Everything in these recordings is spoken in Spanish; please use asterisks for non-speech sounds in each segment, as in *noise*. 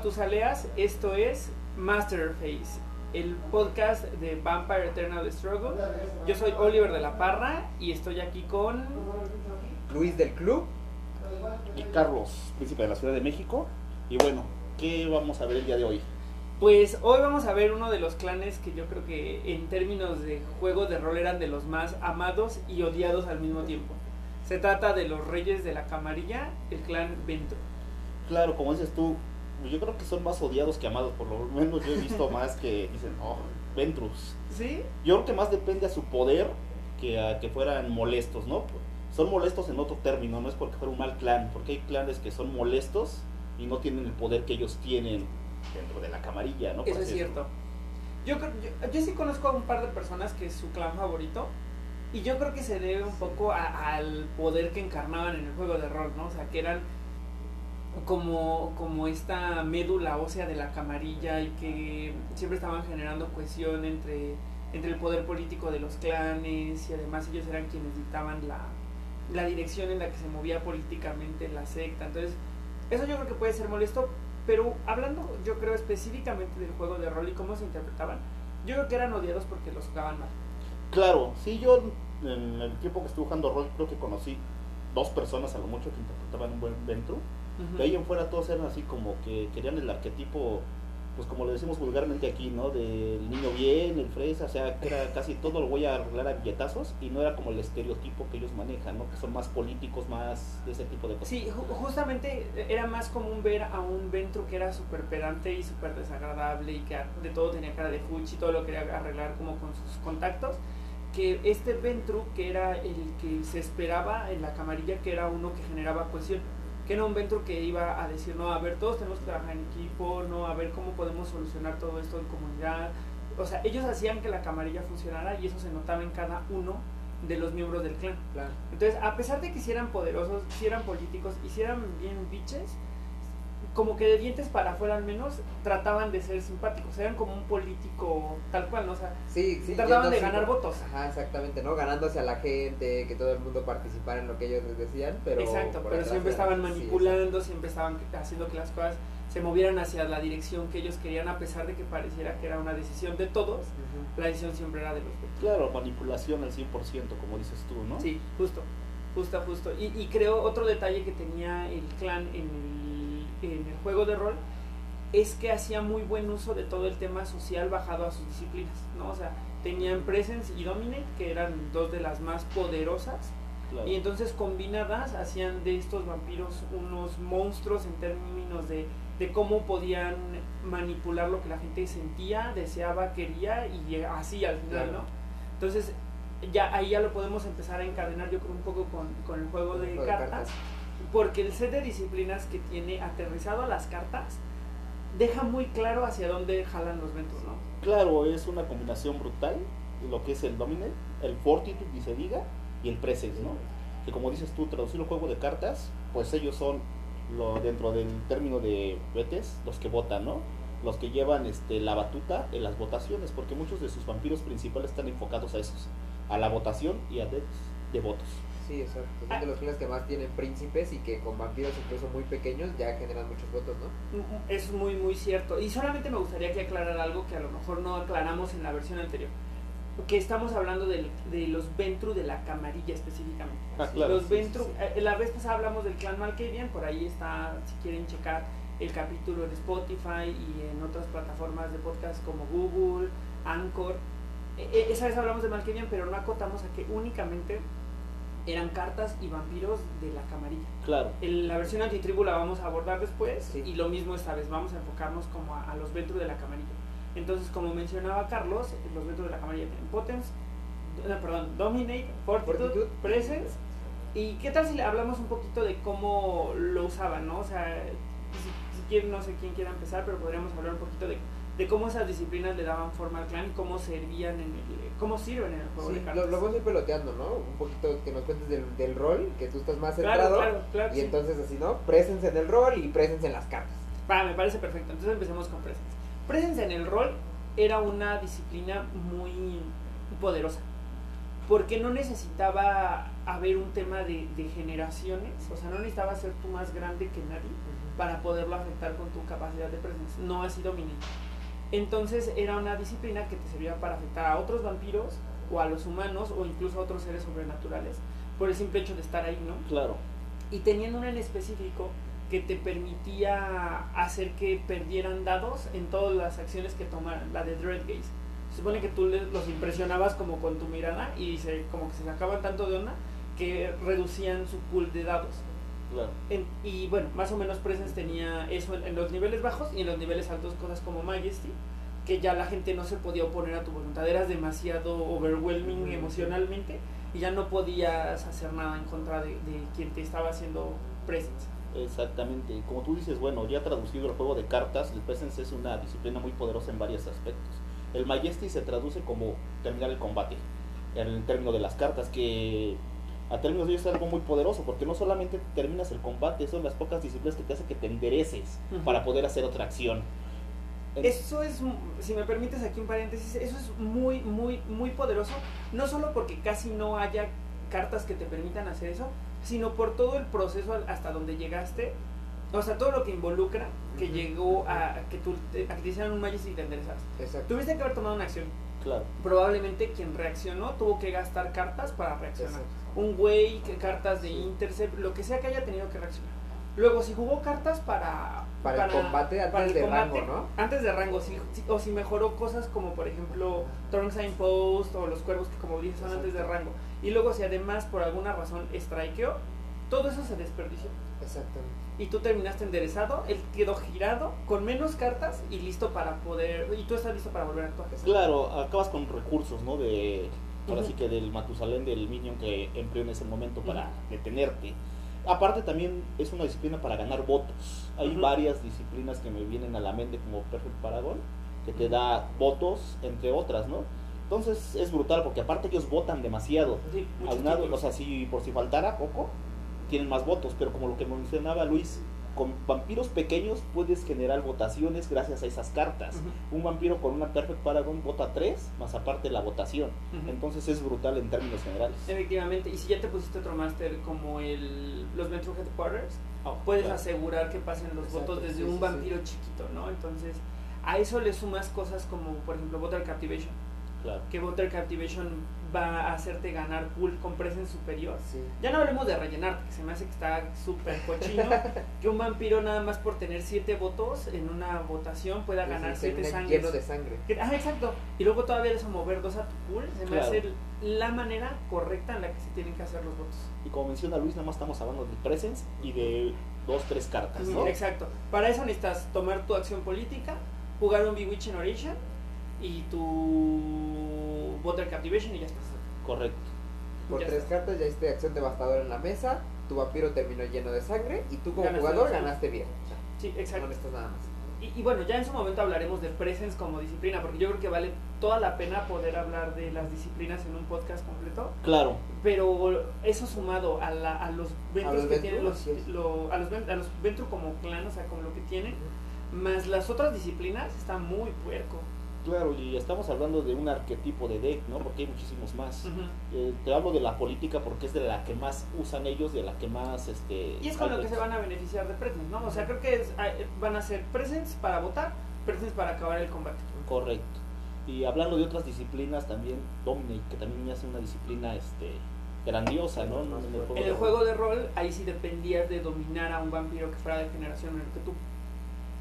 Hola Matusaleas, esto es Masterface, el podcast de Vampire Eternal Struggle. Yo soy Oliver de la Parra y estoy aquí con Luis del Club. y Carlos, príncipe de la Ciudad de México. Y bueno, ¿qué vamos a ver el día de hoy? Pues hoy vamos a ver uno de los clanes que yo creo que en términos de juego de rol eran de los más amados y odiados al mismo tiempo. Se trata de los Reyes de la Camarilla, el clan Ventro. Claro, como dices tú, yo creo que son más odiados que amados, por lo menos yo he visto *laughs* más que dicen, oh, Ventrus. ¿Sí? Yo creo que más depende a su poder que a que fueran molestos, ¿no? Son molestos en otro término, no es porque fuera un mal clan, porque hay clanes que son molestos y no tienen el poder que ellos tienen dentro de la camarilla, ¿no? Por Eso es cierto. Yo, creo- yo, yo sí conozco a un par de personas que es su clan favorito. Y yo creo que se debe un poco a- al poder que encarnaban en el juego de rol, ¿no? O sea, que eran como, como esta médula ósea de la camarilla y que siempre estaban generando cohesión entre, entre el poder político de los clanes y además ellos eran quienes dictaban la, la dirección en la que se movía políticamente la secta. Entonces, eso yo creo que puede ser molesto, pero hablando yo creo específicamente del juego de rol y cómo se interpretaban, yo creo que eran odiados porque los jugaban mal. Claro, sí, yo en el tiempo que estuve jugando rol creo que conocí dos personas a lo mucho que interpretaban un buen Ventru. De ahí en fuera todos eran así como que querían el arquetipo, pues como le decimos vulgarmente aquí, ¿no? Del niño bien, el fresa, o sea, que era *laughs* casi todo lo voy a arreglar a billetazos y no era como el estereotipo que ellos manejan, ¿no? Que son más políticos, más de ese tipo de cosas. Sí, ju- justamente era más común ver a un Ventru que era súper pedante y súper desagradable y que de todo tenía cara de fuchi y todo lo quería arreglar como con sus contactos, que este Ventru que era el que se esperaba en la camarilla, que era uno que generaba cohesión, que era un Ventru que iba a decir, no, a ver, todos tenemos que trabajar en equipo, no, a ver cómo podemos solucionar todo esto en comunidad. O sea, ellos hacían que la camarilla funcionara y eso se notaba en cada uno de los miembros del clan. Claro. Entonces, a pesar de que si eran poderosos, si eran políticos y si eran bien biches, como que de dientes para afuera al menos trataban de ser simpáticos. Eran como un político tal cual, ¿no? O sea, Sí, sí. trataban de ganar votos. Ajá, exactamente, ¿no? Ganándose a la gente, que todo el mundo participara en lo que ellos les decían, pero. Exacto, pero siempre eran- estaban sí, manipulando, siempre estaban haciendo que las cosas se movieran hacia la dirección que ellos querían, a pesar de que pareciera que era una decisión de todos, la decisión siempre era de los. Claro, manipulación al 100%, como dices tú, ¿no? Sí, justo, justo, justo. Y, y creo otro detalle que tenía el clan en el, en el juego de rol es que hacía muy buen uso de todo el tema social bajado a sus disciplinas, ¿no? O sea, tenían Presence y Dominate, que eran dos de las más poderosas, Claro. y entonces combinadas hacían de estos vampiros unos monstruos en términos de, de cómo podían manipular lo que la gente sentía, deseaba, quería y así al final, Claro. ¿no? Entonces ya ahí ya lo podemos empezar a encadenar yo creo un poco con, con el juego de, Juego de cartas, cartas. Porque el set de disciplinas que tiene aterrizado a las cartas deja muy claro hacia dónde jalan los ventos, ¿no? Claro, es una combinación brutal, lo que es el Dominate, el Fortitude, y se diga, y el Presence, ¿no? Que como dices tú, traducir el juego de cartas, pues ellos son, lo, dentro del término de Betes, los que votan, ¿no? Los que llevan este, la batuta en las votaciones, porque muchos de sus vampiros principales están enfocados a esos, a la votación y a de, de votos. Sí, exacto. Son Ah. de los clanes que más tienen príncipes y que con vampiros incluso muy pequeños ya generan muchos votos, ¿no? Es muy, muy cierto. Y solamente me gustaría que aclarar algo que a lo mejor no aclaramos en la versión anterior. Que estamos hablando del- de, los Ventru de la camarilla específicamente. Ah, claro, los sí, Ventru, sí, eh, la vez pasada hablamos del clan Malkavian, por ahí está, si quieren checar el capítulo en Spotify y en otras plataformas de podcast como Google, Anchor. Eh, eh, esa vez hablamos de Malkavian, pero no acotamos a que únicamente eran cartas y vampiros de la camarilla. Claro, En la versión antitribu la vamos a abordar después Sí. y lo mismo esta vez, vamos a enfocarnos como a, a los Ventru de la camarilla. Entonces, como mencionaba Carlos, los Ventru de la camarilla tienen Potence, no, perdón, Dominate, Fortitude, Fortitude. Presence. ¿Y qué tal si le hablamos un poquito de cómo lo usaban, no? O sea, si, si quieren, no sé quién quiera empezar, pero podríamos hablar un poquito de, de cómo esas disciplinas le daban forma al clan y cómo servían en el, cómo sirven en el juego Sí, de cartas. lo vamos a ir peloteando, ¿no? Un poquito que nos cuentes del, del rol, que tú estás más claro, centrado. claro, claro. Y sí. entonces así, ¿no? Presencia en el rol y presencia en las cartas. Va, me parece perfecto. Entonces empecemos con Presence. Presence en el rol era una disciplina muy poderosa. porque no necesitaba haber un tema de, de generaciones, o sea, no necesitaba ser tú más grande que nadie para poderlo afectar con tu capacidad de presencia. No así Dominic. Entonces era una disciplina que te servía para afectar a otros vampiros o a los humanos o incluso a otros seres sobrenaturales por el simple hecho de estar ahí, ¿no? Claro. Y teniendo una en específico que te permitía hacer que perdieran dados en todas las acciones que tomaran, la de Dread Gaze. Se supone que tú los impresionabas como con tu mirada y se, como que se sacaban tanto de onda que reducían su pool de dados. Claro. En- y bueno, más o menos Presence tenía eso en, en los niveles bajos y en los niveles altos cosas como Majesty, que ya la gente no se podía oponer a tu voluntad, eras demasiado overwhelming emocionalmente y ya no podías hacer nada en contra de, de quien te estaba haciendo Presence. Exactamente. Como tú dices, bueno, ya traducido el juego de cartas, el Presence es una disciplina muy poderosa en varios aspectos. El Majesty se traduce como terminar el combate, en el término de las cartas, que a términos de ello es algo muy poderoso, porque no solamente terminas el combate, son las pocas disciplinas que te hacen que te endereces para poder hacer otra acción. Eso es, si me permites aquí un paréntesis, eso es muy, muy, muy poderoso, no solo porque casi no haya cartas que te permitan hacer eso, sino por todo el proceso hasta donde llegaste, o sea, todo lo que involucra que llegó a que, tú, a que te hicieran un Majesty y te enderezaras. Exacto. Tuviste que haber tomado una acción. Claro. Probablemente quien reaccionó tuvo que gastar cartas para reaccionar. Exacto. Un güey, que cartas de intercept, lo que sea que haya tenido que reaccionar. Luego, si jugó cartas para... Para el combate antes para el de combate, rango, ¿no? Antes de rango, sí, o si mejoró cosas como, por ejemplo, Sign Post o los cuervos que, como dices, son antes de rango. Y luego, si además por alguna razón strikeó, todo eso se desperdició. Exactamente. Y tú terminaste enderezado, él quedó girado, con menos cartas y listo para poder... Y tú estás listo para volver a actuar. Claro, acabas con recursos, ¿no? De, ahora sí que del Matusalén, del Minion que empleó en ese momento para detenerte. Aparte también es una disciplina para ganar votos. Hay Ujú. varias disciplinas que me vienen a la mente como Perfect Paragon, que te da votos, entre otras, ¿no? Entonces es brutal porque aparte ellos votan demasiado. Sí, Aunado, o sea, si por si faltara poco, tienen más votos, pero como lo que mencionaba Luis, con vampiros pequeños puedes generar votaciones gracias a esas cartas. Un vampiro con una Perfect Paragon vota 3, más aparte la votación. Entonces es brutal en términos generales. Efectivamente, y si ya te pusiste otro máster como el, los Metro Headquarters, Oh, puedes claro. asegurar que pasen los Exacto, votos desde sí, un sí. vampiro chiquito, ¿no? Entonces, a eso le sumas cosas como, por ejemplo, Voter Captivation, Claro. que Voter Captivation va a hacerte ganar pool con presence superior. Sí. Ya no hablemos de rellenarte, que se me hace que está súper cochino, *laughs* que un vampiro nada más por tener siete votos en una votación pueda ganar siete sangres. lleno de sangre. Ah, exacto. Y luego todavía eso mover dos a tu pool, se me Claro. hace la manera correcta en la que se tienen que hacer los votos. Y como menciona Luis, nada más estamos hablando de presence y de dos, tres cartas, ¿no? Exacto. Para eso necesitas tomar tu acción política, jugar un Bewitching Oration y tu Voter Captivation y ya estás. Correcto. Por Ya tres está. cartas ya hiciste acción devastadora en la mesa, tu vampiro terminó lleno de sangre y tú como Ganaste jugador ¿no? ganaste bien. Sí, No exacto. necesitas nada más. Y, y bueno, ya en su momento hablaremos de Presence como disciplina, porque yo creo que vale toda la pena poder hablar de las disciplinas en un podcast completo. Claro. Pero eso sumado a, la- a los Ventru los que tienen los, lo- a los a los Ventru como clan, o sea, como lo que tienen, más las otras disciplinas, está muy puerco. Claro, y estamos hablando de un arquetipo de deck, ¿no? Porque hay muchísimos más. Eh, te hablo de la política porque es de la que más usan ellos, de la que más... Este, Y es con lo que se van a beneficiar de Presence, ¿no? O sea, creo que es- van a ser Presence para votar, Presence para acabar el combate. Correcto. Y hablando de otras disciplinas, también Dominate, que también hace una disciplina este, grandiosa, ¿no? Más En el fuerte. En el de- juego de rol, ahí sí dependías de dominar a un vampiro que fuera de generación menor que tú.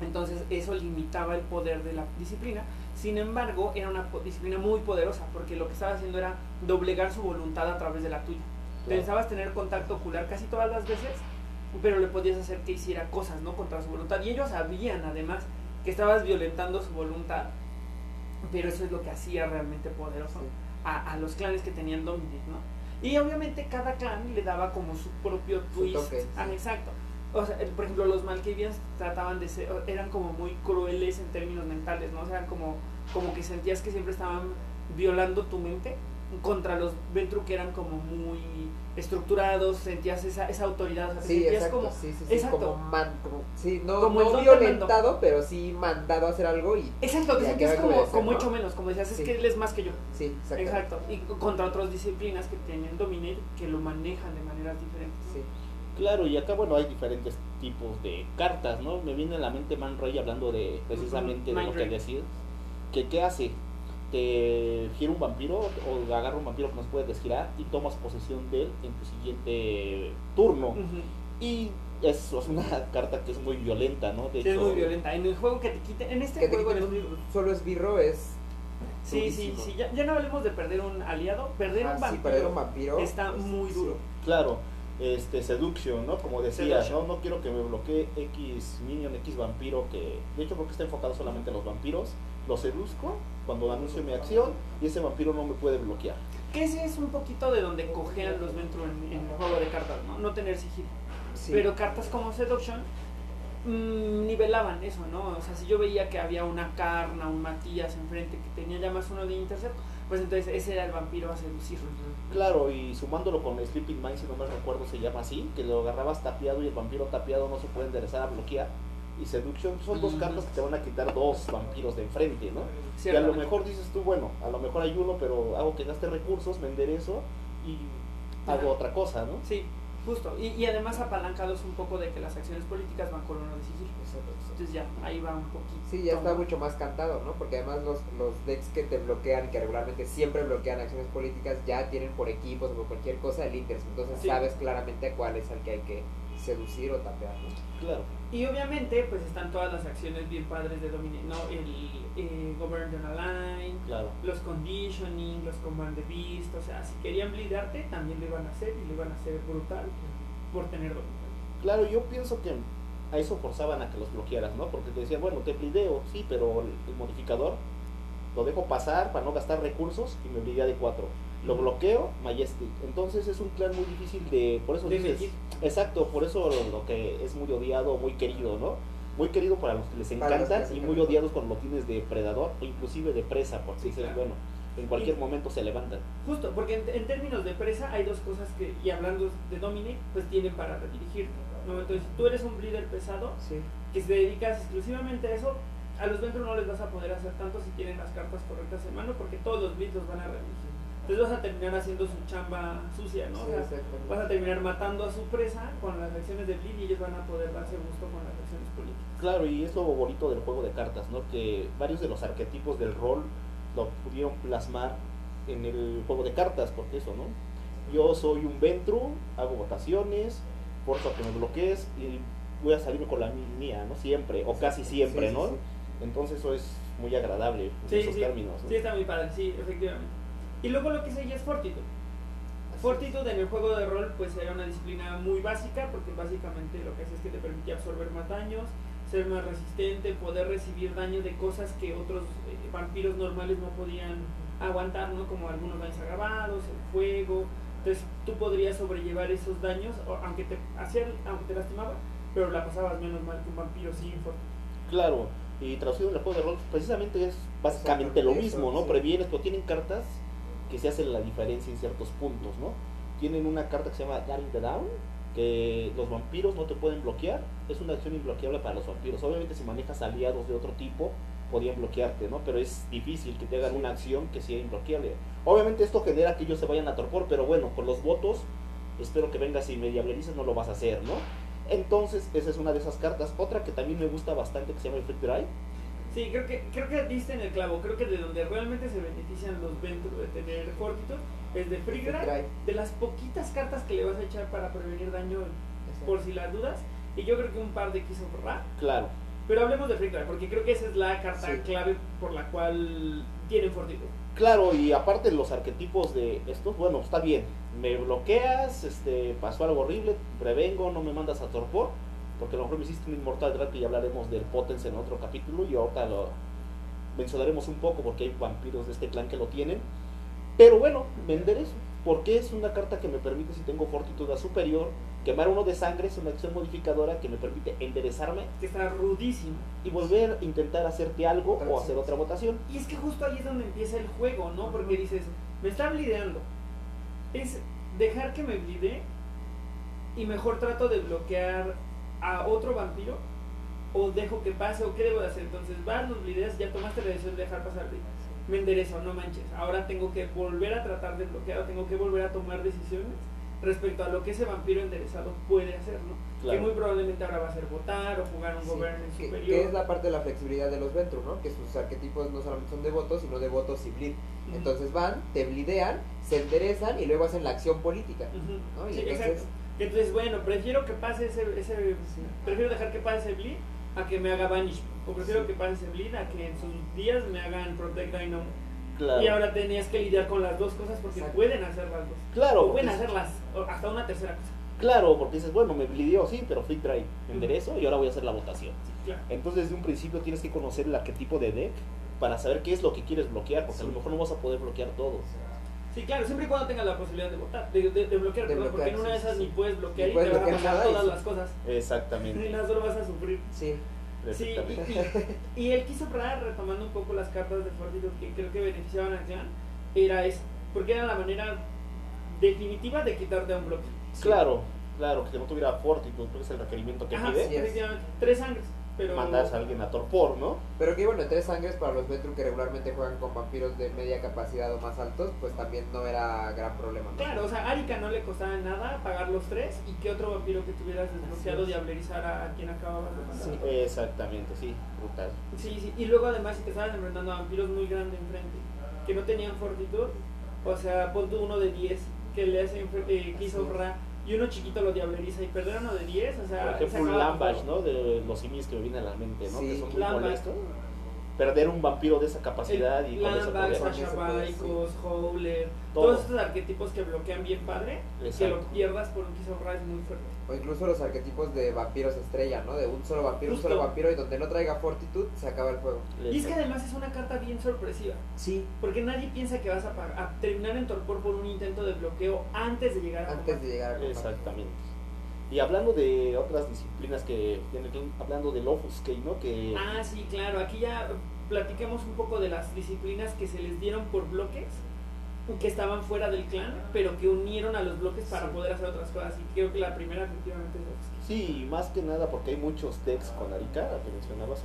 Entonces eso limitaba el poder de la disciplina. Sin embargo, era una disciplina muy poderosa porque lo que estaba haciendo era doblegar su voluntad a través de la tuya. Claro. Pensabas tener contacto ocular casi todas las veces, pero le podías hacer que hiciera cosas, ¿no? Contra su voluntad. Y ellos sabían, además, que estabas violentando su voluntad, pero eso es lo que hacía realmente poderoso Sí. a, a los clanes que tenían Dominate, ¿no? Y obviamente cada clan le daba como su propio Su twist. toque, Ah, exacto. O sea, por ejemplo, los Malkavians trataban de ser, eran como muy crueles en términos mentales, ¿no? O sea, eran como, como que sentías que siempre estaban violando tu mente contra los Ventru que eran como muy estructurados, sentías esa, esa autoridad, o sea, Sí, sentías exacto, como, sí, sí, sí, exacto. como man- como- no, Como no violentado, pero sí mandado a hacer algo y exacto, te sentías como, como ¿no? hecho menos, como decías, es que él es más que yo. sí, exacto. Exacto. Y contra otras disciplinas que tienen Dominate que lo manejan de maneras diferentes. ¿no? Sí. Claro, y acá, bueno, hay diferentes tipos de cartas, ¿no? Me viene a la mente Man Ray hablando de precisamente de lo que decías. Que qué hace? Te gira un vampiro o agarra un vampiro que nos puede desgirar y tomas posesión de él en tu siguiente turno. Y eso es una *laughs* carta que es muy violenta, ¿no? De Sí, es muy violenta. En el juego que te quiten, en este Que te juego quiten en un solo esbirro es Sí, sí, durísimo. sí. Ya, ya no hablemos de perder un aliado. Perder Ah, un sí, vampiro perder un vampiro está es- muy sí. duro. Claro, este seduction, ¿no? Como decías, Seduction. ¿no? No quiero que me bloquee X minion, X vampiro, que de hecho creo que está enfocado solamente en los vampiros. Lo seduzco cuando anuncio mi acción y ese vampiro no me puede bloquear. Que ese es un poquito de donde cojean los Ventru en, en el juego de cartas, ¿no? No tener sigilo. Sí. Pero cartas como Seduction mm, nivelaban eso, ¿no? O sea, si yo veía que había una Carna, un Matías enfrente que tenía ya más uno de Intercept, pues entonces ese era el vampiro a seducir. Claro, y sumándolo con Sleeping Mind, si no me recuerdo, se llama así, que lo agarrabas tapiado y el vampiro tapiado no se puede enderezar a bloquear. Y Seduction son dos cartas que te van a quitar dos vampiros de enfrente, ¿no? Y a lo mejor dices tú, bueno, a lo mejor hay uno, pero hago que gaste recursos, me enderezo y hago Ajá. otra cosa, ¿no? Sí, justo. Y, y además apalancados un poco de que las acciones políticas van con uno de sigilo. Entonces ya, ahí va un poquito. Sí, ya está mucho más cantado, ¿no? Porque además los, los decks que te bloquean, que regularmente siempre bloquean acciones políticas, ya tienen por equipos o por cualquier cosa el interés. Entonces Sí. sabes claramente cuál es el que hay que seducir o tapear, ¿no? Claro. Y obviamente, pues están todas las acciones bien padres de Dominate, ¿no? El eh, Govern on a Line, Claro. los conditioning, los command the beast, o sea, si querían blindarte, también lo iban a hacer y lo iban a hacer brutal por tener Dominate. Claro, yo pienso que a eso forzaban a que los bloquearas, ¿no? Porque te decían, bueno, te blindeo, sí, pero el, el modificador lo dejo pasar para no gastar recursos y me blindea de 4. Lo bloqueo, Majestic. Entonces es un clan muy difícil de... Por eso dices... Exacto, por eso lo, lo que es muy odiado, muy querido, ¿no? Muy querido para los que les Para los que encanta les y muy odiados cuando lo tienes de predador o inclusive de presa, porque Sí, dices, claro. bueno, en cualquier momento se levantan. Justo, porque en, en términos de presa hay dos cosas que, y hablando de Dominate, pues tienen para redirigirte. ¿no? Entonces, si tú eres un líder pesado, Sí. que se dedicas exclusivamente a eso, a los Ventru no les vas a poder hacer tanto si tienen las cartas correctas en mano, porque todos los blitz los van a redirigir. Entonces vas a terminar haciendo su chamba sucia, ¿no? O sea, vas a terminar matando a su presa con las acciones de blitz y ellos van a poder darse gusto con las acciones políticas. Claro, y es lo bonito del juego de cartas, ¿no? Que varios de los arquetipos del rol lo pudieron plasmar en el juego de cartas, porque eso, ¿no? Yo soy un Ventru, hago votaciones, forzo a que me bloquees y voy a salirme con la mía, ¿no? Siempre, o casi siempre, Sí, sí, ¿no? Entonces eso es muy agradable en Sí, esos sí, términos, ¿no? sí, está muy padre, sí, efectivamente. Y luego lo que sigue es Fortitude. Fortitude en el juego de rol pues era una disciplina muy básica porque básicamente lo que hace es que te permitía absorber más daños, ser más resistente, poder recibir daño de cosas que otros eh, vampiros normales no podían aguantar, ¿no? Como algunos daños agravados, el fuego. Entonces tú podrías sobrellevar esos daños, aunque te hacían, aunque te lastimaba, pero la pasabas menos mal que un vampiro sin Fortitude. Claro, y traducido en el juego de rol, precisamente es básicamente lo mismo, eso, ¿no? sí. Previenes, pero tienen cartas que se hacen la diferencia en ciertos puntos, ¿no? Tienen una carta que se llama Daring the Down, que los vampiros no te pueden bloquear, es una acción imbloqueable para los vampiros. Obviamente si manejas aliados de otro tipo, podían bloquearte, ¿no? Pero es difícil que te hagan una acción que sea imbloqueable. Obviamente esto genera que ellos se vayan a torpor, pero bueno, con los votos, espero que vengas y me diablerices, no lo vas a hacer, ¿no? Entonces, esa es una de esas cartas. Otra que también me gusta bastante, que se llama el Freak Drive. Sí, creo que, creo que diste en el clavo. Creo que de donde realmente se benefician los Ventru de tener Fortitude es de Drive. de las poquitas cartas que le vas a echar para prevenir daño Exacto. por si las dudas. Y yo creo que un par de quiso borrar. Claro. Pero hablemos de Frigra, porque creo que esa es la carta Sí. clave por la cual tienen Fortitude. Claro, y aparte los arquetipos de estos, bueno, está bien. Me bloqueas, este, pasó algo horrible, prevengo, no me mandas a torpor, porque a lo mejor me hiciste un Immortal Drag ya hablaremos del Potence en otro capítulo y ahorita lo mencionaremos un poco porque hay vampiros de este clan que lo tienen. Pero bueno, vender eso, porque es una carta que me permite, si tengo fortitude superior, quemar uno de sangre, es una acción modificadora que me permite enderezarme Que está rudísimo. y volver a intentar hacerte algo o hacer otra votación. Y es que justo ahí es donde empieza el juego, ¿no? Porque dices, me está blideando. Es dejar que me blide y mejor trato de bloquear a otro vampiro o dejo que pase o qué debo de hacer. Entonces vas, los blideas, ya tomaste la decisión de dejar pasar, me enderezo, no manches. Ahora tengo que volver a tratar de bloquear, tengo que volver a tomar decisiones respecto a lo que ese vampiro enderezado puede hacer, ¿no? Claro. Que muy probablemente ahora va a ser votar o jugar un Sí, gobierno que, superior. que es la parte de la flexibilidad de los Ventru, ¿no? Que sus arquetipos no solamente son de votos, sino de votos y bleed. Entonces van, te blidean, se enderezan y luego hacen la acción política. Y Sí, entonces- exacto. Entonces, bueno, prefiero que pase ese, ese prefiero dejar que pase ese bleed a que me haga banish. O prefiero Sí. que pase ese bleed a que en sus días me hagan protect dynamo. Claro. Y ahora tenías que lidiar con las dos cosas porque Exacto. pueden hacer las dos. Claro, o pueden hacerlas hasta una tercera cosa. Claro, porque dices, bueno, me blidió, sí, pero drive, me enderezo y ahora voy a hacer la votación. Sí, claro. Entonces, desde un principio tienes que conocer el arquetipo de deck para saber qué es lo que quieres bloquear, porque a lo mejor no vas a poder bloquear todo. Sí, claro, siempre y cuando tengas la posibilidad de votar, de, de- de bloquear, De perdón, porque en una de esas sí, ni puedes bloquear Ni y te van a y todas las cosas. *laughs* Y Exactamente. nada, solo vas a sufrir. Sí, Sí, y, y, y él quiso probar, retomando un poco las cartas de Fortitude que creo que beneficiaban al clan, era eso, porque era la manera definitiva de quitarte a un bloque. Claro, claro, que no tuviera fortitude, porque es el requerimiento que Ajá, pide. sí. Tres sangres, pero... Mandas a alguien a torpor, ¿no? pero que bueno, tres sangres para los Ventru que regularmente juegan con vampiros de media capacidad o más altos, pues también no era gran problema. ¿no? Claro, o sea, a Arika no le costaba nada pagar los tres y que otro vampiro que tuvieras desbloqueado Así es. diablerizar a, a quien acababas de matar. Sí. Exactamente, sí, brutal. Sí, sí, y luego además si te estabas enfrentando a vampiros muy grandes enfrente, que no tenían fortitud, o sea, pon tú uno de 10 que le hace eh, que hizo. Ra, y uno chiquito lo diableriza y perder uno de 10, o sea, Por ejemplo, un Lambash. ¿no? De los simis que me vienen a la mente, ¿no? Sí, que son muy Lambash. molestos. Perder un vampiro de esa capacidad y con ese Lambax, poder. Con Sasha ese poder, sí. Baikos, Howler, Todo. todos estos arquetipos que bloquean bien padre, que lo pierdas por un Ra es muy fuerte. O incluso los arquetipos de vampiros estrella, ¿no? De un solo vampiro, un solo vampiro y donde no traiga fortitud, se acaba el juego. Y es que además es una carta bien sorpresiva. Sí. Porque nadie piensa que vas a, terminar en torpor por un intento de bloqueo antes de llegar a Antes combate. de llegar a combate. Exactamente. Y hablando de otras disciplinas que tienen que- hablando del Offuscate, ¿no? Que Ah, sí, claro. Aquí ya platiquemos un poco de las disciplinas que se les dieron por bloques, que estaban fuera del clan, pero que unieron a los bloques para Sí. poder hacer otras cosas. Y creo que la primera efectivamente es Offuscate. sí, más que nada porque hay muchos decks con Arika, que mencionabas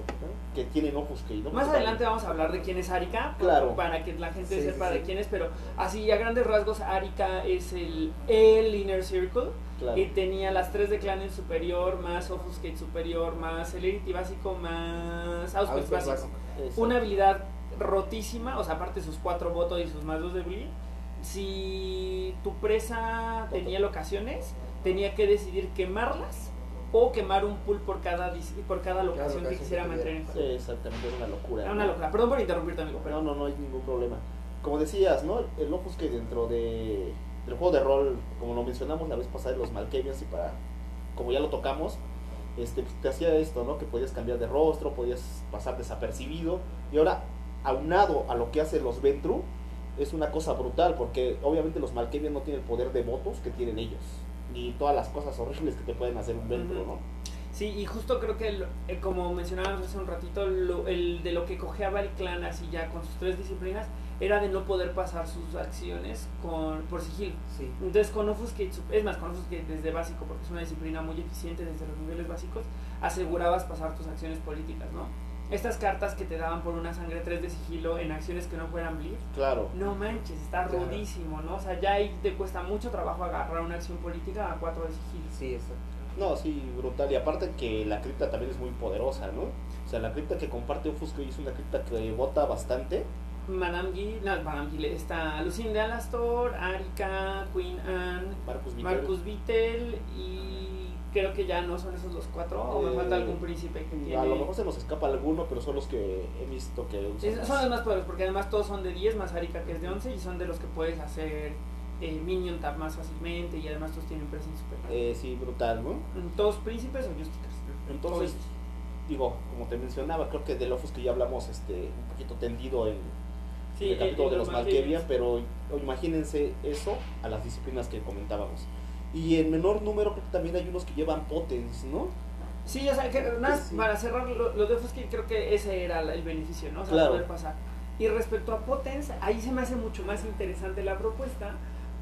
que tienen Offuscate, ¿no? Más adelante vamos a hablar de quién es Arika, Claro. para que la gente Sí, sepa sí. de quién es, pero así a grandes rasgos Arika es el, el Inner Circle Claro. y tenía las tres de clan en superior, más Offuscate superior, más Celerity básico, más Auspice básico. Una habilidad rotísima, o sea, aparte sus cuatro votos y sus más dos de bleed. Si tu presa tenía locaciones, tenía que decidir quemarlas o quemar un pool por cada, por cada locación que locación quisiera que mantener en juego. Sí, exactamente, era una locura. Era ¿no? una locura. Perdón por interrumpirte, amigo, Pero pero no, no hay ningún problema. Como decías, ¿no? El Offuscate dentro de, del juego de rol, como lo mencionamos la vez pasada los Malkavians y para, como ya lo tocamos, este, pues, te hacía esto, ¿no? Que podías cambiar de rostro, podías pasar desapercibido. Y ahora, aunado a lo que hacen los Ventru, es una cosa brutal, porque obviamente los Malkavians no tienen el poder de votos que tienen ellos. Ni todas las cosas horribles que te pueden hacer un Ventru. ¿no? Sí, y justo creo que, el- eh, como mencionábamos hace un ratito, lo- el de lo que cojeaba el clan así ya con sus tres disciplinas era de no poder pasar sus acciones con por sigilo. Sí. Entonces con Offuscate, es más, con Offuscate desde básico, porque es una disciplina muy eficiente desde los niveles básicos, asegurabas pasar tus acciones políticas, ¿no? Estas cartas que te daban por una sangre 3 de sigilo en acciones que no fueran bleed, Claro. no manches, está Claro. rudísimo, ¿no? O sea, ya ahí te cuesta mucho trabajo agarrar una acción política a 4 de sigilo. Sí, exacto. No, sí, brutal. Y aparte que la cripta también es muy poderosa, ¿no? O sea, la cripta que comparte Offuscate es una cripta que vota bastante. Madame Gil, no, Madame Gil, está Lucinda Alastor, Arika, Queen Anne, Marcus Vittel. Marcus Vittel y creo que ya no son esos los cuatro, o me Eh, falta algún príncipe que tiene... A lo mejor se nos escapa alguno, pero son los que he visto que son los más poderosos, porque además todos son de 10, más Arika que es de 11, y son de los que puedes hacer eh, Minion Tap más fácilmente, y además todos tienen presencia superior. Eh, sí, brutal, ¿no? Todos príncipes o justicers. Entonces, digo, como te mencionaba, creo que del Offuscate ya hablamos este, un poquito tendido en Sí, el capítulo eh, de los. Malkavian, pero imagínense eso a las disciplinas que comentábamos. Y en menor número creo que también hay unos que llevan potens, ¿no? Sí, o sea, que, nada, Sí. para cerrar lo, lo de Offuscate, creo que ese era el beneficio, ¿no? O sea, Claro. poder pasar. Y respecto a Potence, ahí se me hace mucho más interesante la propuesta,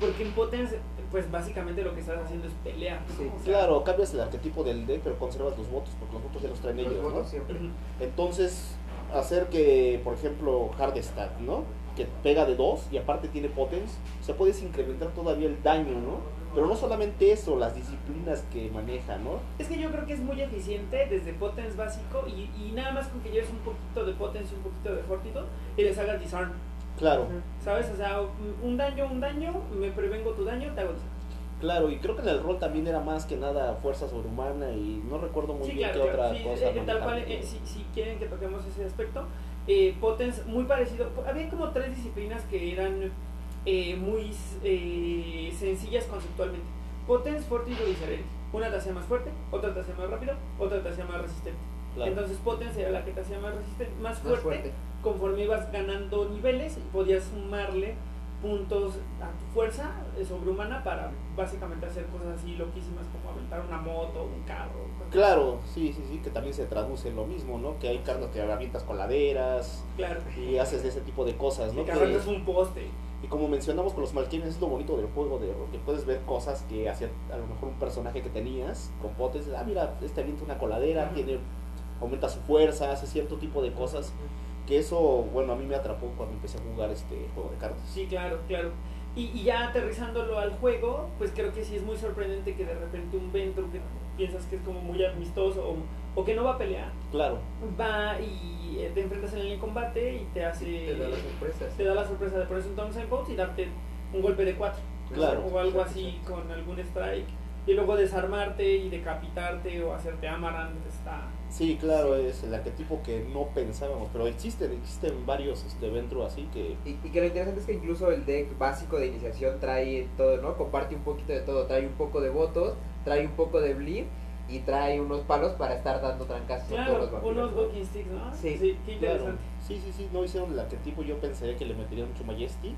porque en Potence, pues básicamente lo que estás haciendo es pelear. ¿no? Sí, O sea, Claro, cambias el arquetipo del deck, pero conservas los votos, porque los votos ya los traen Los ellos, votos ¿no? siempre. Entonces, hacer que, por ejemplo, Hard Stack, ¿no? Que pega de 2 y aparte tiene Potence, o sea, puedes incrementar todavía el daño, ¿no? Pero no solamente eso, las disciplinas que maneja, ¿no? Es que yo creo que es muy eficiente desde Potence básico y, y nada más con que lleves un poquito de Potence y un poquito de Fortitude y les hagas Disarm. Claro, ¿Sabes? O sea, un- daño, un daño, me prevengo tu daño, te hago Disarm. claro, y creo que en el rol también era más que nada fuerza sobrehumana y no recuerdo muy Sí, bien claro, qué claro. otra Sí, cosa. eh, tal manejaban, cual, eh, si, si quieren que toquemos ese aspecto, eh, Potence muy parecido. Había como tres disciplinas que eran eh, muy eh, sencillas conceptualmente. Potence, Fortitude y Serenity. Una te hacía más fuerte, otra te hacía más rápido, otra te hacía más resistente. Claro. Entonces Potence era la que te hacía más resistente, más Más fuerte, fuerte. conforme ibas ganando niveles, podías sumarle puntos a tu fuerza eh, sobrehumana para básicamente hacer cosas así loquísimas como aventar una moto, un carro. Claro, sí, sí, sí, que también se traduce en lo mismo, ¿no? Que hay cartas que avientas coladeras Claro. y haces de ese tipo de cosas, ¿no? Que Que- un poste. Y como mencionamos con los Malkines, es lo bonito del juego, de que puedes ver cosas que hacía a lo mejor un personaje que tenías con potes, ah, mira, este avienta una coladera, tiene aumenta su fuerza, hace cierto tipo de cosas, que eso, bueno, a mí me atrapó cuando empecé a jugar este juego de cartas. Sí, claro, claro. Y, y ya aterrizándolo al juego, pues creo que sí es muy sorprendente que de repente un Ventru que piensas que es como muy amistoso o, o que no va a pelear, Claro, va y eh, te enfrentas en el combate y te hace... Te da las sorpresas. te da la sorpresa de ponerse un Thousand Boats y darte un golpe de 4. Claro. O algo así con algún strike. Y luego desarmarte y decapitarte o hacerte Amaranth está... sí, claro, es el arquetipo que no pensábamos, pero existen, existen varios este, Ventru así que... Y, y que lo interesante es que incluso el deck básico de iniciación trae todo, ¿no? Comparte un poquito de todo. Trae un poco de votos, trae un poco de bleed y trae unos palos para estar dando trancazos a todos Claro, los vampiros. unos ¿no? walking sticks, ¿no? Sí, qué Claro. Sí, sí, sí, no hicieron el arquetipo, yo pensaría que le meterían mucho Majestic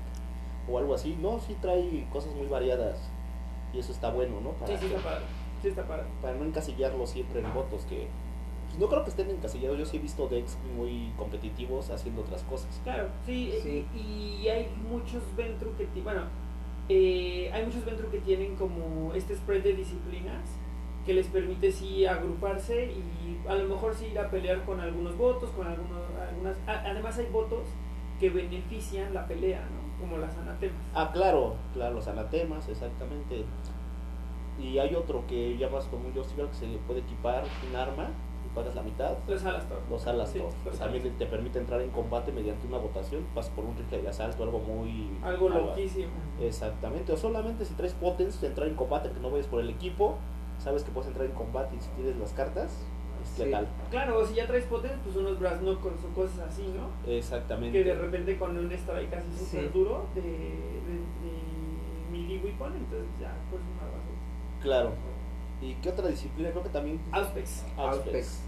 o algo así. No, sí trae cosas muy variadas y eso está bueno, ¿no? Para, Sí, sí que- está padre. Sí está padre. para no encasillarlo siempre en votos que... pues, no creo que estén encasillados, yo sí he visto decks muy competitivos haciendo otras cosas. Claro, sí, Sí. Y, y hay muchos Ventru que ti- bueno, eh, hay muchos Ventru que tienen como este spread de disciplinas que les permite sí agruparse y a lo mejor sí ir a pelear con algunos votos, con algunos, algunas, además hay votos que benefician la pelea, ¿no? Como las anatemas. Ah, claro, claro, los anatemas, exactamente. Y hay otro que ya común, yo sí veo que se le puede equipar un arma y pagas la mitad. Los Alastor. Los alas Sí, los también te permite entrar en combate mediante una votación, vas por un rifle de asalto, algo muy... Algo loquísimo. Exactamente, o solamente si traes potence, entrar en combate, que no vayas por el equipo, sabes que puedes entrar en combate y si tienes las cartas, es Sí. letal. Claro, o si ya traes potentes, pues unos brass knuckles o cosas así, ¿no? Exactamente. Que de repente con un strike así Sí. súper duro de, de, de melee weapon, entonces ya pues una basura. Claro. ¿Y qué otra disciplina? Creo que también... Auspex. Auspex.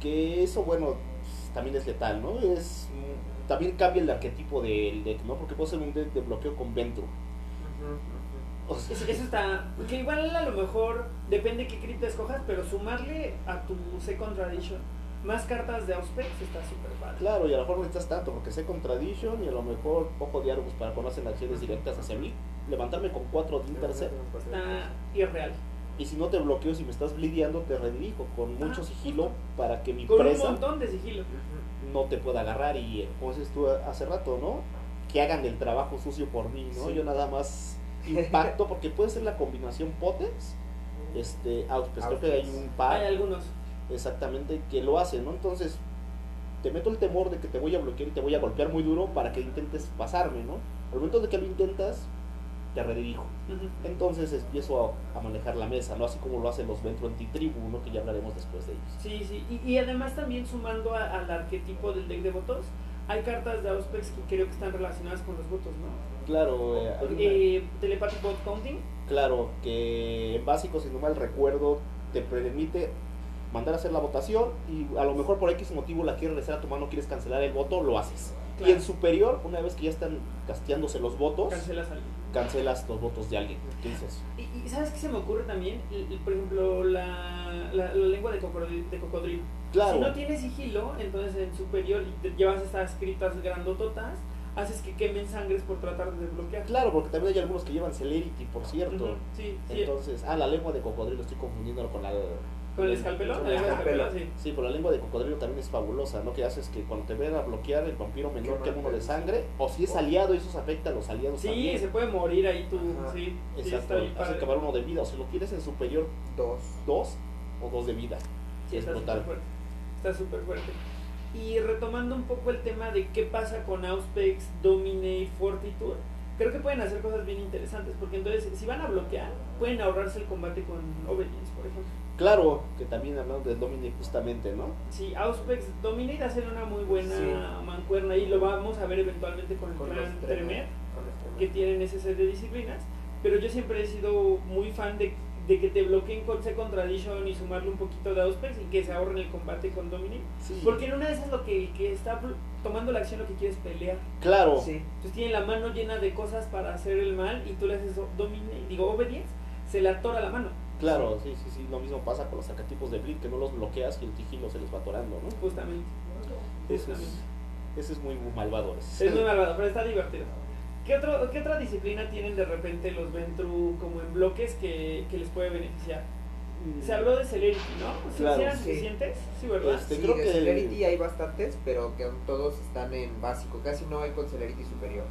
Que eso, bueno, pues, también es letal, ¿no? Es... También cambia el arquetipo del deck, ¿no? Porque puede ser un deck de bloqueo con Ventru. O sea, Eso, eso está. Que igual a lo mejor depende qué cripta escojas, pero sumarle a tu Second Tradition más cartas de Auspex está súper padre. Claro, y a lo mejor no necesitas tanto, porque sé Contradiction y a lo mejor poco de Argus para conocer acciones directas hacia mí. Levantarme con 4 de Intercept. Está irreal. Y si no te bloqueo, si me estás blideando, te redirijo con mucho Ah, sigilo para que mi Con un presa montón de sigilo. no te pueda agarrar. Y eh, como dices tú hace rato, ¿no? Que hagan el trabajo sucio por mí, ¿no? Sí. Yo nada más impacto, porque puede ser la combinación Potence, este, Outpace. Creo que hay un par. Hay algunos. exactamente que lo hace, ¿no? Entonces, te meto el temor de que te voy a bloquear y te voy a golpear muy duro para que intentes pasarme, ¿no? Al momento de que lo intentas, te redirijo. Entonces empiezo a, a manejar la mesa, ¿no? Así como lo hacen los Ventro Antitribu, ¿no? Que ya hablaremos después de ellos. Sí, sí. Y, y además también sumando a- al arquetipo del deck de votos, hay cartas de Auspex que creo que están relacionadas con los votos, ¿no? Claro, eh, una- Eh, Telepathic Bot Counting. claro, que en básico, si no mal recuerdo, te permite mandar a hacer la votación y a lo mejor por X motivo la quieres regresar a tu mano, quieres cancelar el voto, lo haces. Claro. Y en superior, una vez que ya están casteándose los votos, Cancelas al cancelas los votos de alguien. ¿Qué dices? Y, y ¿sabes qué se me ocurre también? El- el- por ejemplo, la, la, la lengua de cocodrilo, de cocodrilo. Claro. Si no tienes sigilo, entonces en superior y te llevas estas escritas grandototas, haces que quemen sangres por tratar de desbloquear. Claro, porque también hay algunos que llevan Celerity, por cierto. Sí, sí. Entonces, ah, la lengua de cocodrilo, estoy confundiéndolo con la... Con el escalpelo, con el escalpelo. sí. Sí, pero la lengua de cocodrilo también es fabulosa, ¿no? Que haces que cuando te ven a bloquear el vampiro menor Quema uno de sangre, o si es aliado, eso se afecta a los aliados Sí, también. se puede morir ahí tú, Ajá. sí. sí, Exacto, bien hace acabar uno de vida, o si lo quieres en superior Dos. dos o dos de vida. Sí, es brutal. Está súper fuerte. Y retomando un poco el tema de qué pasa con Auspex, Dominate, Fortitude, creo que pueden hacer cosas bien interesantes, porque entonces si van a bloquear, pueden ahorrarse el combate con Obedience, por ejemplo. Claro, que también hablando de Dominic justamente, ¿no? Sí, Auspex, Dominate hace una muy buena Sí. mancuerna y lo vamos a ver eventualmente con el Con. Con los Tremer. que tienen ese set de disciplinas, pero yo siempre he sido muy fan de, de que te bloqueen con Second Tradition y sumarle un poquito de Auspex y que se ahorren el combate con Dominate. Sí. Porque en una de esas lo que el que está tomando la acción lo que quiere es pelear. Claro, Sí. Entonces tiene la mano llena de cosas para hacer el mal y tú le haces do- domine, digo obedience, se le atora la mano, claro, sí, sí, sí. Lo mismo pasa con los arquetipos de Blitz, que no los bloqueas y el sigilo se les va atorando, ¿no? justamente. Ese justamente. es, ese es muy malvado. Es muy malvado, pero está divertido. ¿Qué, otro, ¿Qué otra disciplina tienen de repente los Ventru como en bloques que, que les puede beneficiar? Se habló de Celerity, ¿no? ¿Sí, Claro, sí eran sí. suficientes? Sí, ¿verdad? Este, Sí, creo de que- Celerity hay bastantes, pero que todos están en básico. Casi no hay con Celerity superior.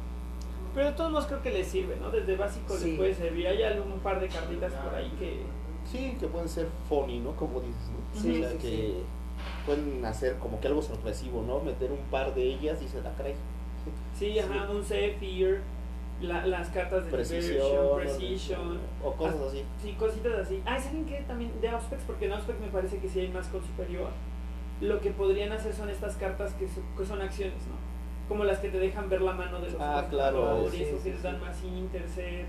Pero de todos modos creo que les sirve, ¿no? Desde básico Sí. les puede servir. Hay algún par de cartitas por ahí que... Sí, que pueden ser funny, ¿no? Como dices, ¿no? Sí, o sea, sí, que sí. pueden hacer como que algo sorpresivo, ¿no? Meter un par de ellas y se la caray. Sí, ajá, un Zephyr, la- las cartas de Precision, Precision. o cosas Ah, así. Sí, cositas así. Ah, ¿saben qué? También de Auspex, porque en Auspex me parece que sí hay más con superior. Lo que podrían hacer son estas cartas que, so- que son acciones, ¿no? Como las que te dejan ver la mano de los Ah, claro, sí, o sí, que les dan más intercept,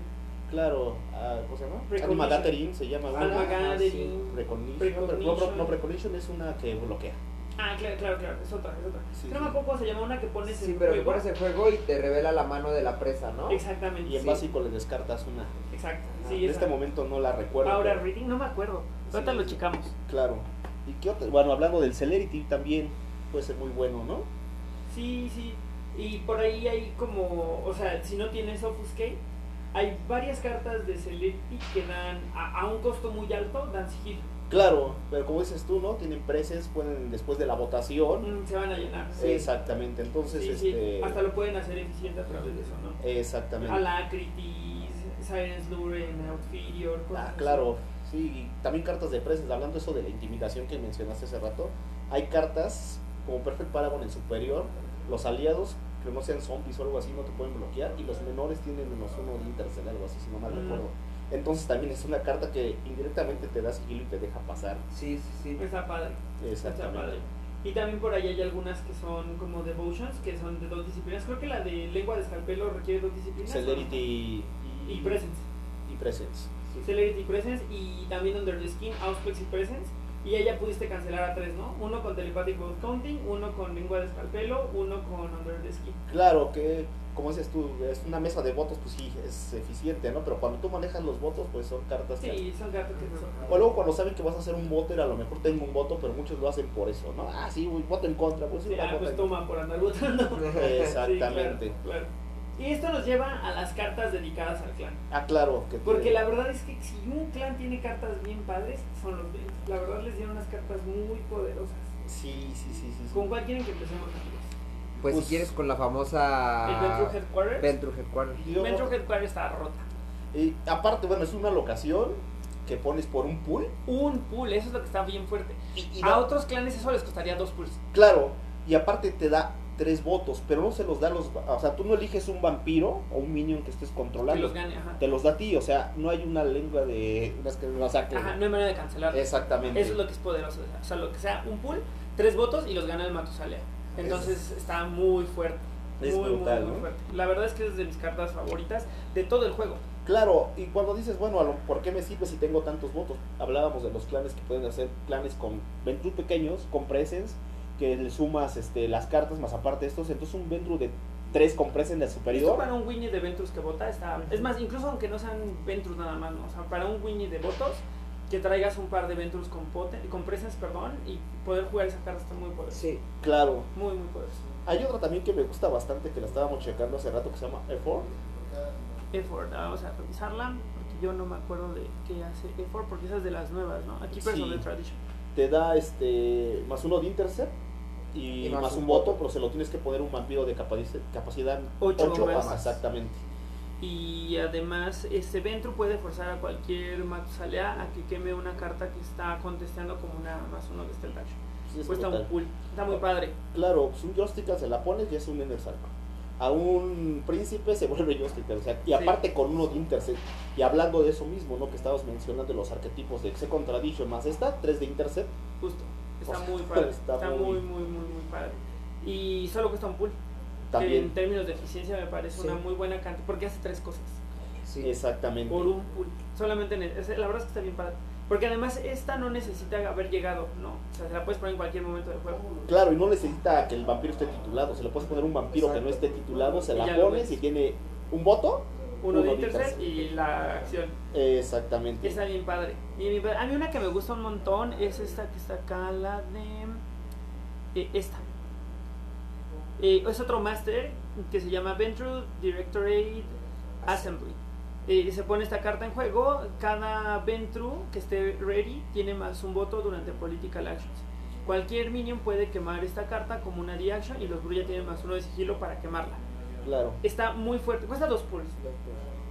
Claro, ah, ¿cómo se llama? Precognition. Anima Gathering se llama. Ah, Gathering. Precognition. Precognition. No, no, no, Precognition es una que bloquea. Ah, claro, claro, claro, es otra, es otra. Sí, no sí. me acuerdo cómo se llama una que pones Sí, en pero que pones el juego y te revela la mano de la presa, ¿no? Exactamente. Y en Sí. básico le descartas una. Exacto. Ah, Sí, en esa. este momento no la recuerdo. Ahora pero- reading, no me acuerdo. Ahorita Sí. lo checamos. Claro. ¿Y qué otra? Bueno, hablando del Celerity también puede ser muy bueno, ¿no? Sí, sí. Y por ahí hay como, o sea, si no tienes Offuscate, hay varias cartas de Celerity que dan, a, a un costo muy alto, dan sigilo. Claro, pero como dices tú, ¿no? Tienen preses, pueden después de la votación. Mm, se van a llenar. Sí. Exactamente, entonces, Sí, sí. este... Hasta lo pueden hacer eficiente a través de eso, ¿no? Exactamente. Alacrity, Sirens Lure, Outfirior, cosas Ah, así. claro, sí, y también cartas de preses, hablando eso de la intimidación que mencionaste hace rato, hay cartas como Perfect Paragon en superior, los aliados que no sean zombies o algo así no te pueden bloquear y los menores tienen menos uno de intercel, algo así, si no mal Mm. recuerdo. Entonces también es una carta que indirectamente te da sigilo y te deja pasar. Sí, sí, sí. Está padre. Está padre. Exactamente. Y también por ahí hay algunas que son como devotions, que son de dos disciplinas. Creo que la de lengua de escalpelo requiere dos disciplinas. ¿o no? Celerity y, Y Presence. Y Presence. sí. Celerity Presence y también Under the Skin, Auspex y Presence. Y ya pudiste cancelar a tres, ¿no? Uno con Telepathic Vote Counting, uno con lengua de escalpelo, uno con Under the Skin. Claro que, como dices tú, es una mesa de votos, pues sí, es eficiente, ¿no? Pero cuando tú manejas los votos, pues son cartas que Sí, son cartas que son. O luego cuando saben que vas a hacer un voter, a lo mejor tengo un voto, pero muchos lo hacen por eso, ¿no? Ah, sí, voto en contra, pues sí, ah, pues en- toma por andar votando. *laughs* Exactamente. Sí, claro, claro. Y esto nos lleva a las cartas dedicadas al clan. Ah, claro. Que Porque la verdad es que si un clan tiene cartas bien padres, son los Blades. La verdad les dieron unas cartas muy poderosas. Sí, sí, sí, sí. sí. ¿Con cuál quieren que empecemos, amigos? Pues, Pues- si quieres con la famosa... ¿El Ventru Headquarters? Ventru Headquarters. Yo- Ventru Headquarters está rota. Y aparte, bueno, es una locación que pones por un pool. Un pool, eso es lo que está bien fuerte. Y, y A otros clanes eso les costaría dos pools. Claro, y aparte te da tres votos, pero no se los da los... O sea, tú no eliges un vampiro o un minion que estés Que controlando. los gane, ajá. Te los da a ti, o sea, no hay una lengua de... o sea, que- Ajá, no hay manera de cancelar. Exactamente. Eso es lo que es poderoso. O sea, lo que sea un pool, tres votos y los gana el Matusalea. Entonces está muy fuerte. Es muy, brutal, muy, muy ¿no? fuerte. La verdad es que es de mis cartas favoritas de todo el juego. Claro, y cuando dices, bueno, ¿por qué me sirve si tengo tantos votos? Hablábamos de los clanes que pueden hacer clanes con Ventru pequeños, con presence, que le sumas este, las cartas más aparte de estos, entonces un Ventru de tres con presence Esto superior. para un Winnie de Ventrus que vota está. Es más, incluso aunque no sean Ventrus nada más, ¿no? O sea, para un Winnie de votos, que traigas un par de Ventrus con, poten- con presence, perdón, y poder jugar esa carta está muy poderoso. Sí. Claro. Muy, muy poderoso. Hay otra también que me gusta bastante, que la estábamos checando hace rato, que se llama Effort. Effort, ah, vamos a revisarla, porque yo no me acuerdo de qué hace Effort, porque esa es de las nuevas, ¿no? Aquí Sí. Personal Tradition. Te da este más uno de intercept y, Y más, más un un voto, voto. pero se lo tienes que poner un vampiro de capaci- capacidad Ocho 8 más. exactamente. Y además, este Ventru puede forzar a cualquier Matsalea a que queme una carta que está contestando como una más uno de este Action. Sí, es está muy padre. Claro, pues un Joystick se la pones y es un Circle. A un príncipe se vuelve o sea, y Sí. aparte con uno de Intercept. Y hablando de eso mismo, ¿no? Que estabas mencionando los arquetipos de Second Tradition más esta, 3 de Intercept. Justo. Está muy padre. está Está, muy- muy, muy, muy, padre. Y solo cuesta un pool. Que También. en términos de eficiencia me parece Sí. una muy buena cantidad. Porque hace tres cosas. Sí. Exactamente. Por un pool. Solamente en el- La verdad es que está bien padre. Porque además esta no necesita haber llegado, ¿no? O sea, se la puedes poner en cualquier momento del juego. Claro, y no necesita que el vampiro esté titulado. Se le puedes poner un vampiro que no esté titulado, se la pones y tiene un voto. Uno, de Uno de intercept y la acción. Exactamente. Está bien padre. Bien, bien padre. A mí una que me gusta un montón es esta que está acá, la de... eh, esta. Eh, es otro máster que se llama Ventru Directorate Assembly. Eh, se pone esta carta en juego. Cada Ventru que esté ready tiene más un voto durante Political Actions. Cualquier minion puede quemar esta carta como una D-Action y los Brulla tienen más uno de sigilo para quemarla. Claro. Está muy fuerte. Cuesta dos pulls.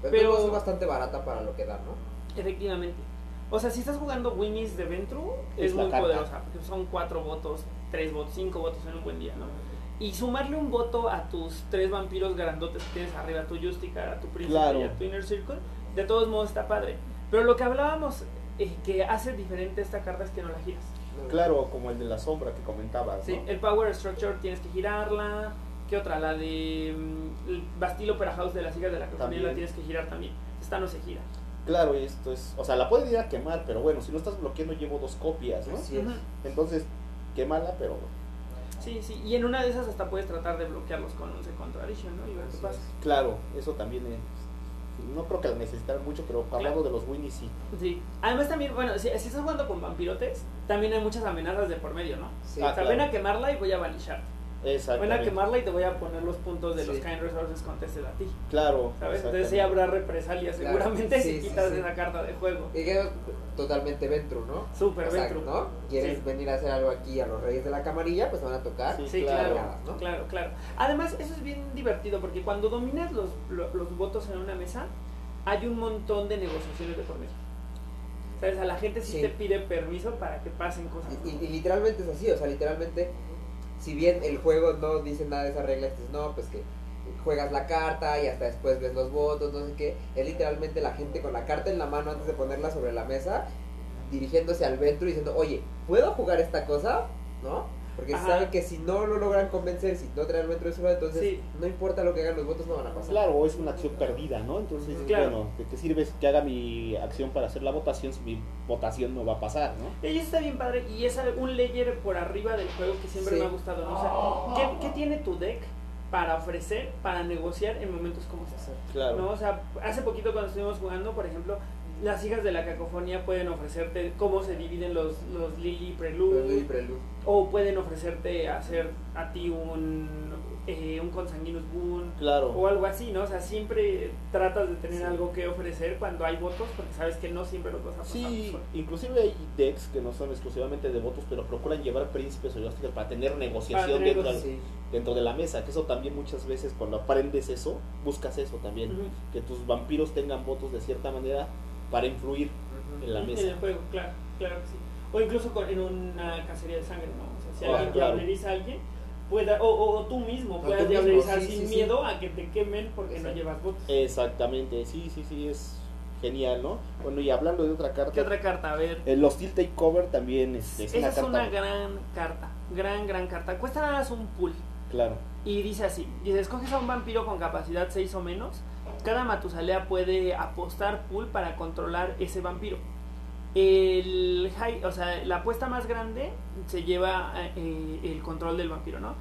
Pero, Pero- es bastante barata para lo que da, ¿no? Efectivamente. O sea, si estás jugando Winnie's de Ventru, es, Es muy carta. poderosa, porque son cuatro votos, tres votos, cinco votos en un buen día, ¿no? Y sumarle un voto a tus tres vampiros grandotes que tienes arriba, a tu Justicar, a tu Príncipe Claro. y a tu Inner Circle, de todos modos está padre. Pero lo que hablábamos eh, que hace diferente esta carta es que no la giras. Claro, como el de la sombra que comentabas. Sí, ¿no? el Power Structure tienes que girarla. ¿Qué otra? La de mm, Bastille Opera House de las hijas de la También. la tienes que girar también. Esta no se gira. Claro, y esto es. O sea, la puede ir a quemar, pero bueno, si no estás bloqueando, llevo dos copias, ¿no? Así es. Entonces, quémala, pero. Sí, sí, y en una de esas hasta puedes tratar de bloquearlos con un Second Tradition, ¿no? Y ver qué pasa. Claro, eso también es. No creo que la necesitaran mucho, pero hablando de los Winnie, sí. Sí. Además también, bueno, si, si estás jugando con vampirotes, también hay muchas amenazas de por medio, ¿no? Sí. Ah, o sea, claro. ven a quemarla y voy a banishar. Ven a quemarla y te voy a poner los puntos de los. Kind Resources Contested a ti. Claro. ¿Sabes? Entonces sí habrá represalias Claro. seguramente Sí, si quitas esa carta de juego. Y que totalmente Ventru, ¿no? Súper O sea, Ventru. ¿no? ¿Quieres venir a hacer algo aquí a los Reyes de la Camarilla? Pues van a tocar. Sí, claro. claro, ¿no? claro, claro. Además, eso es bien divertido porque cuando dominas los, lo- los votos en una mesa, hay un montón de negociaciones de por medio. ¿Sabes? A la gente sí, te pide permiso para que pasen cosas. Y, ¿no? y- y literalmente es así, o sea, literalmente, si bien el juego no dice nada de esa regla, dices, no, pues que juegas la carta y hasta después ves los votos, no sé qué, es literalmente la gente con la carta en la mano antes de ponerla sobre la mesa, dirigiéndose al Ventru y diciendo, oye, ¿puedo jugar esta cosa? ¿No? Porque Ajá. saben que si no lo logran convencer, si no traen el Ventru de su lado, entonces Sí. no importa lo que hagan los votos, no van a pasar. Claro, o es una acción perdida, ¿no? Entonces, Claro. bueno, ¿de qué sirve que haga mi acción para hacer la votación si mi votación no va a pasar, ¿no? Y está bien padre y es un layer por arriba del juego que siempre Sí. me ha gustado. ¿no? O sea, ¿qué, qué tiene tu deck para ofrecer, para negociar en momentos como estos? Claro. ¿no? O sea, hace poquito cuando estuvimos jugando, por ejemplo, las hijas de la cacofonía pueden ofrecerte cómo se dividen los, los Lily Prelude, o pueden ofrecerte hacer a ti un, eh, un Consanguinous Boon, Claro. o algo así, ¿no? O sea, siempre tratas de tener Sí. algo que ofrecer cuando hay votos, porque sabes que no siempre los vas a pasar. Sí, inclusive hay decks que no son exclusivamente de votos, pero procuran llevar príncipes o Justicar para tener negociación Para tener dentro. Sí. dentro de la mesa, que eso también muchas veces cuando aprendes eso, buscas eso también, que tus vampiros tengan votos de cierta manera para influir en la En mesa. el juego, claro, claro que sí. O incluso con- en una cacería de sangre, ¿no? O sea, si Ah, alguien claro. diableriza a alguien, pueda, o, o- o tú mismo puedas diablerizar sí, sin sí, sí. miedo a que te quemen porque no llevas votos. Exactamente, sí, sí, sí, es genial, ¿no? Bueno, y hablando de otra carta, ¿Qué otra carta? A ver. eh, los Steel Takeover también este, es Esa una es carta, una gran carta, gran, gran carta. Cuesta nada más un pool. claro, Y dice así, dice, escoges a un vampiro con capacidad 6 o menos cada Matusalea puede apostar pool para controlar ese vampiro. El high, o sea, la apuesta más grande se lleva eh, el control del vampiro, ¿no?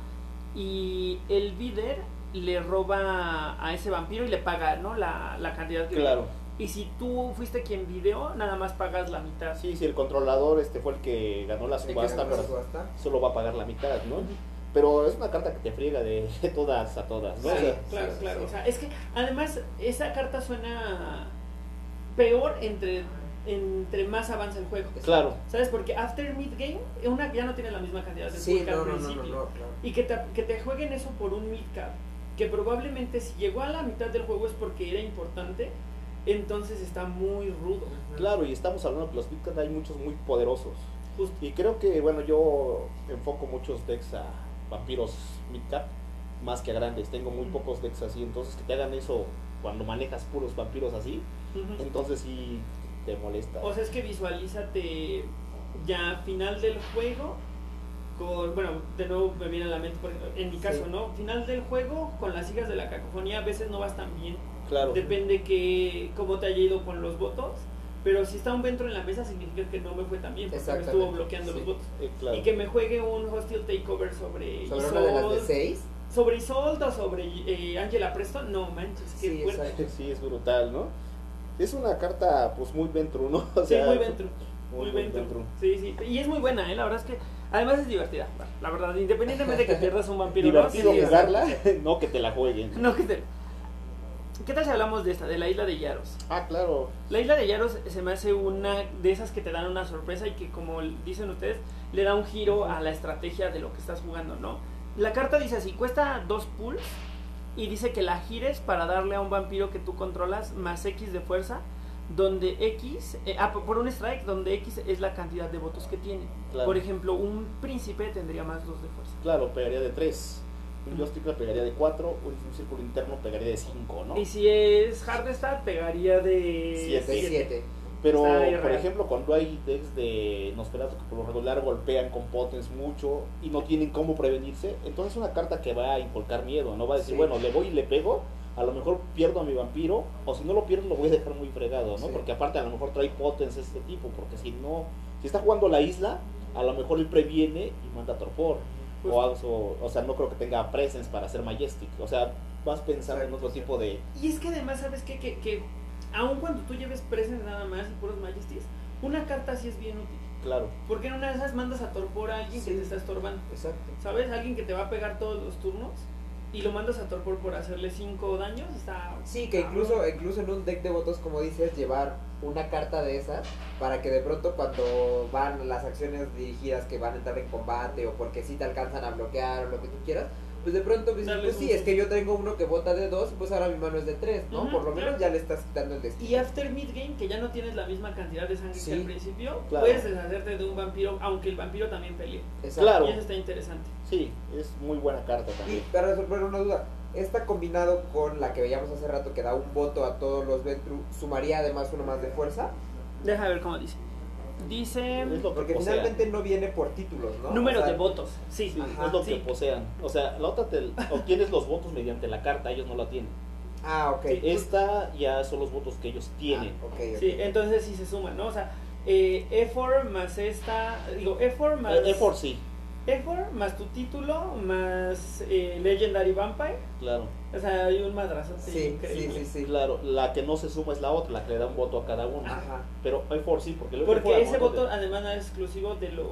Y el bidder le roba a ese vampiro y le paga, ¿no? La, la cantidad que Claro. Y si tú fuiste quien videó, nada más pagas la mitad. Sí, si el controlador este fue el que ganó la subasta, ganó la pero subasta. solo va a pagar la mitad, ¿no? Pero es una carta que te friega de todas a todas, ¿no? O Sí, sea, claro, sí, claro. sí. O sea, es que además esa carta suena peor entre, entre más avanza el juego. claro. ¿Sabes? Porque After Mid Game, una ya no tiene la misma cantidad de Sí, no, al no, no, no, principio. no, claro. Y que te, que te jueguen eso por un mid cap, que probablemente si llegó a la mitad del juego es porque era importante, entonces está muy rudo. Claro, y estamos hablando que los Bitcoin hay muchos muy poderosos. Justo. Y creo que, bueno, yo enfoco muchos decks a vampiros mid-cap más que a grandes. Tengo muy pocos decks así, entonces que te hagan eso cuando manejas puros vampiros así, entonces sí te molesta. O sea, es que visualízate ya final del juego con, bueno, de nuevo me viene a la mente, por ejemplo, en mi caso, Sí. ¿no? Final del juego con las hijas de la cacofonía a veces no vas tan bien. claro. Depende que cómo te haya ido con los votos. Pero si está un Ventro en la mesa significa que no me fue tan bien porque me estuvo bloqueando sí. los votos. Eh, claro. Y que me juegue un hostile takeover sobre Sobre una de las de Isolde, 6. sobre Isolde o sobre eh, Angela Preston, no manches, qué Sí, fuerte. exacto. Sí, es brutal, ¿no? Es una carta, pues, muy Ventru, ¿no? *laughs* O Sí, sea, muy Ventru. muy Muy Ventru. Ventru. Sí, sí. Y es muy buena, ¿eh? La verdad es que además es divertida. La verdad, independientemente de que pierdas un vampiro, ¿no? Divertido Sí, jugarla, *laughs* no que te la jueguen. No, que te... ¿Qué tal si hablamos de esta, de la isla de Yaros? Ah, claro. La isla de Yaros se me hace una de esas que te dan una sorpresa y que, como dicen ustedes, le da un giro a la estrategia de lo que estás jugando, ¿no? La carta dice así, cuesta dos pools y dice que la gires para darle a un vampiro que tú controlas más X de fuerza, donde X, eh, ah, por un strike, donde X es la cantidad de votos que tiene. Claro. Por ejemplo, un príncipe tendría más dos de fuerza. Claro, pegaría de 3. Un joystick pegaría de 4. Un círculo interno pegaría de 5, ¿no? Y si es Hardestat, pegaría de Siete. De siete. 7. Pero, por ejemplo, cuando hay decks de Nosferatu que por lo regular golpean con potens mucho y no tienen cómo prevenirse, entonces es una carta que va a inculcar miedo, ¿no? Va a decir, Sí. bueno, le voy y le pego, a lo mejor pierdo a mi vampiro, o si no lo pierdo lo voy a dejar muy fregado, ¿no? Sí. Porque aparte a lo mejor trae potens este tipo, porque si no, si está jugando la isla, a lo mejor él previene y manda torpor. Pues- o, algo- o sea, no creo que tenga presence para hacer Majestic. O sea, vas pensando en otro tipo de... Y es que además, ¿sabes qué? Que, que aun cuando tú lleves presence nada más y puros majesties, una carta sí es bien útil. Claro, Porque en una de esas mandas a torpor a alguien que te está estorbando. Exacto. ¿Sabes? Alguien que te va a pegar todos los turnos y lo mandas a torpor por hacerle 5 daños. Está. Sí, que incluso, incluso en un deck de votos, como dices, llevar una carta de esas para que de pronto cuando van las acciones dirigidas que van a entrar en combate o porque si te alcanzan a bloquear o lo que tú quieras, pues de pronto pues un sí, es que yo tengo uno que vota de dos, pues ahora mi mano es de tres, ¿no? Por lo menos ya le estás quitando el destino. Y after mid-game, que ya no tienes la misma cantidad de sangre Sí. que al principio, Claro. puedes deshacerte de un vampiro, aunque el vampiro también pelee. Exacto. Claro. Y eso está interesante. sí, es muy buena carta Y también. para resolver una duda, esta combinado con la que veíamos hace rato que da un voto a todos los Ventru, ¿sumaría además uno más de fuerza? Deja ver cómo dice. Dice. Es lo que Porque posean. finalmente no viene por títulos, ¿no? Número O sea, de votos. Sí, Sí, Ajá, es lo sí. que posean. O sea, la otra te obtienes los votos mediante la carta, ellos no la tienen. Ah, ok. Sí. Esta ya son los votos que ellos tienen. Ah, ok, ok. Sí, entonces sí se suman, ¿no? O sea, eh, E4 más esta, digo, E4 más... Eh, E4 sí, E4 más tu título, más eh, Legendary Vampire. claro. O sea, hay un madrazo Sí, sí, increíble. sí, sí. Claro, la que no se suma es la otra, la que le da un voto a cada uno. Ajá. Pero E4 sí, porque E4 Porque ese voto de- además no es exclusivo de los...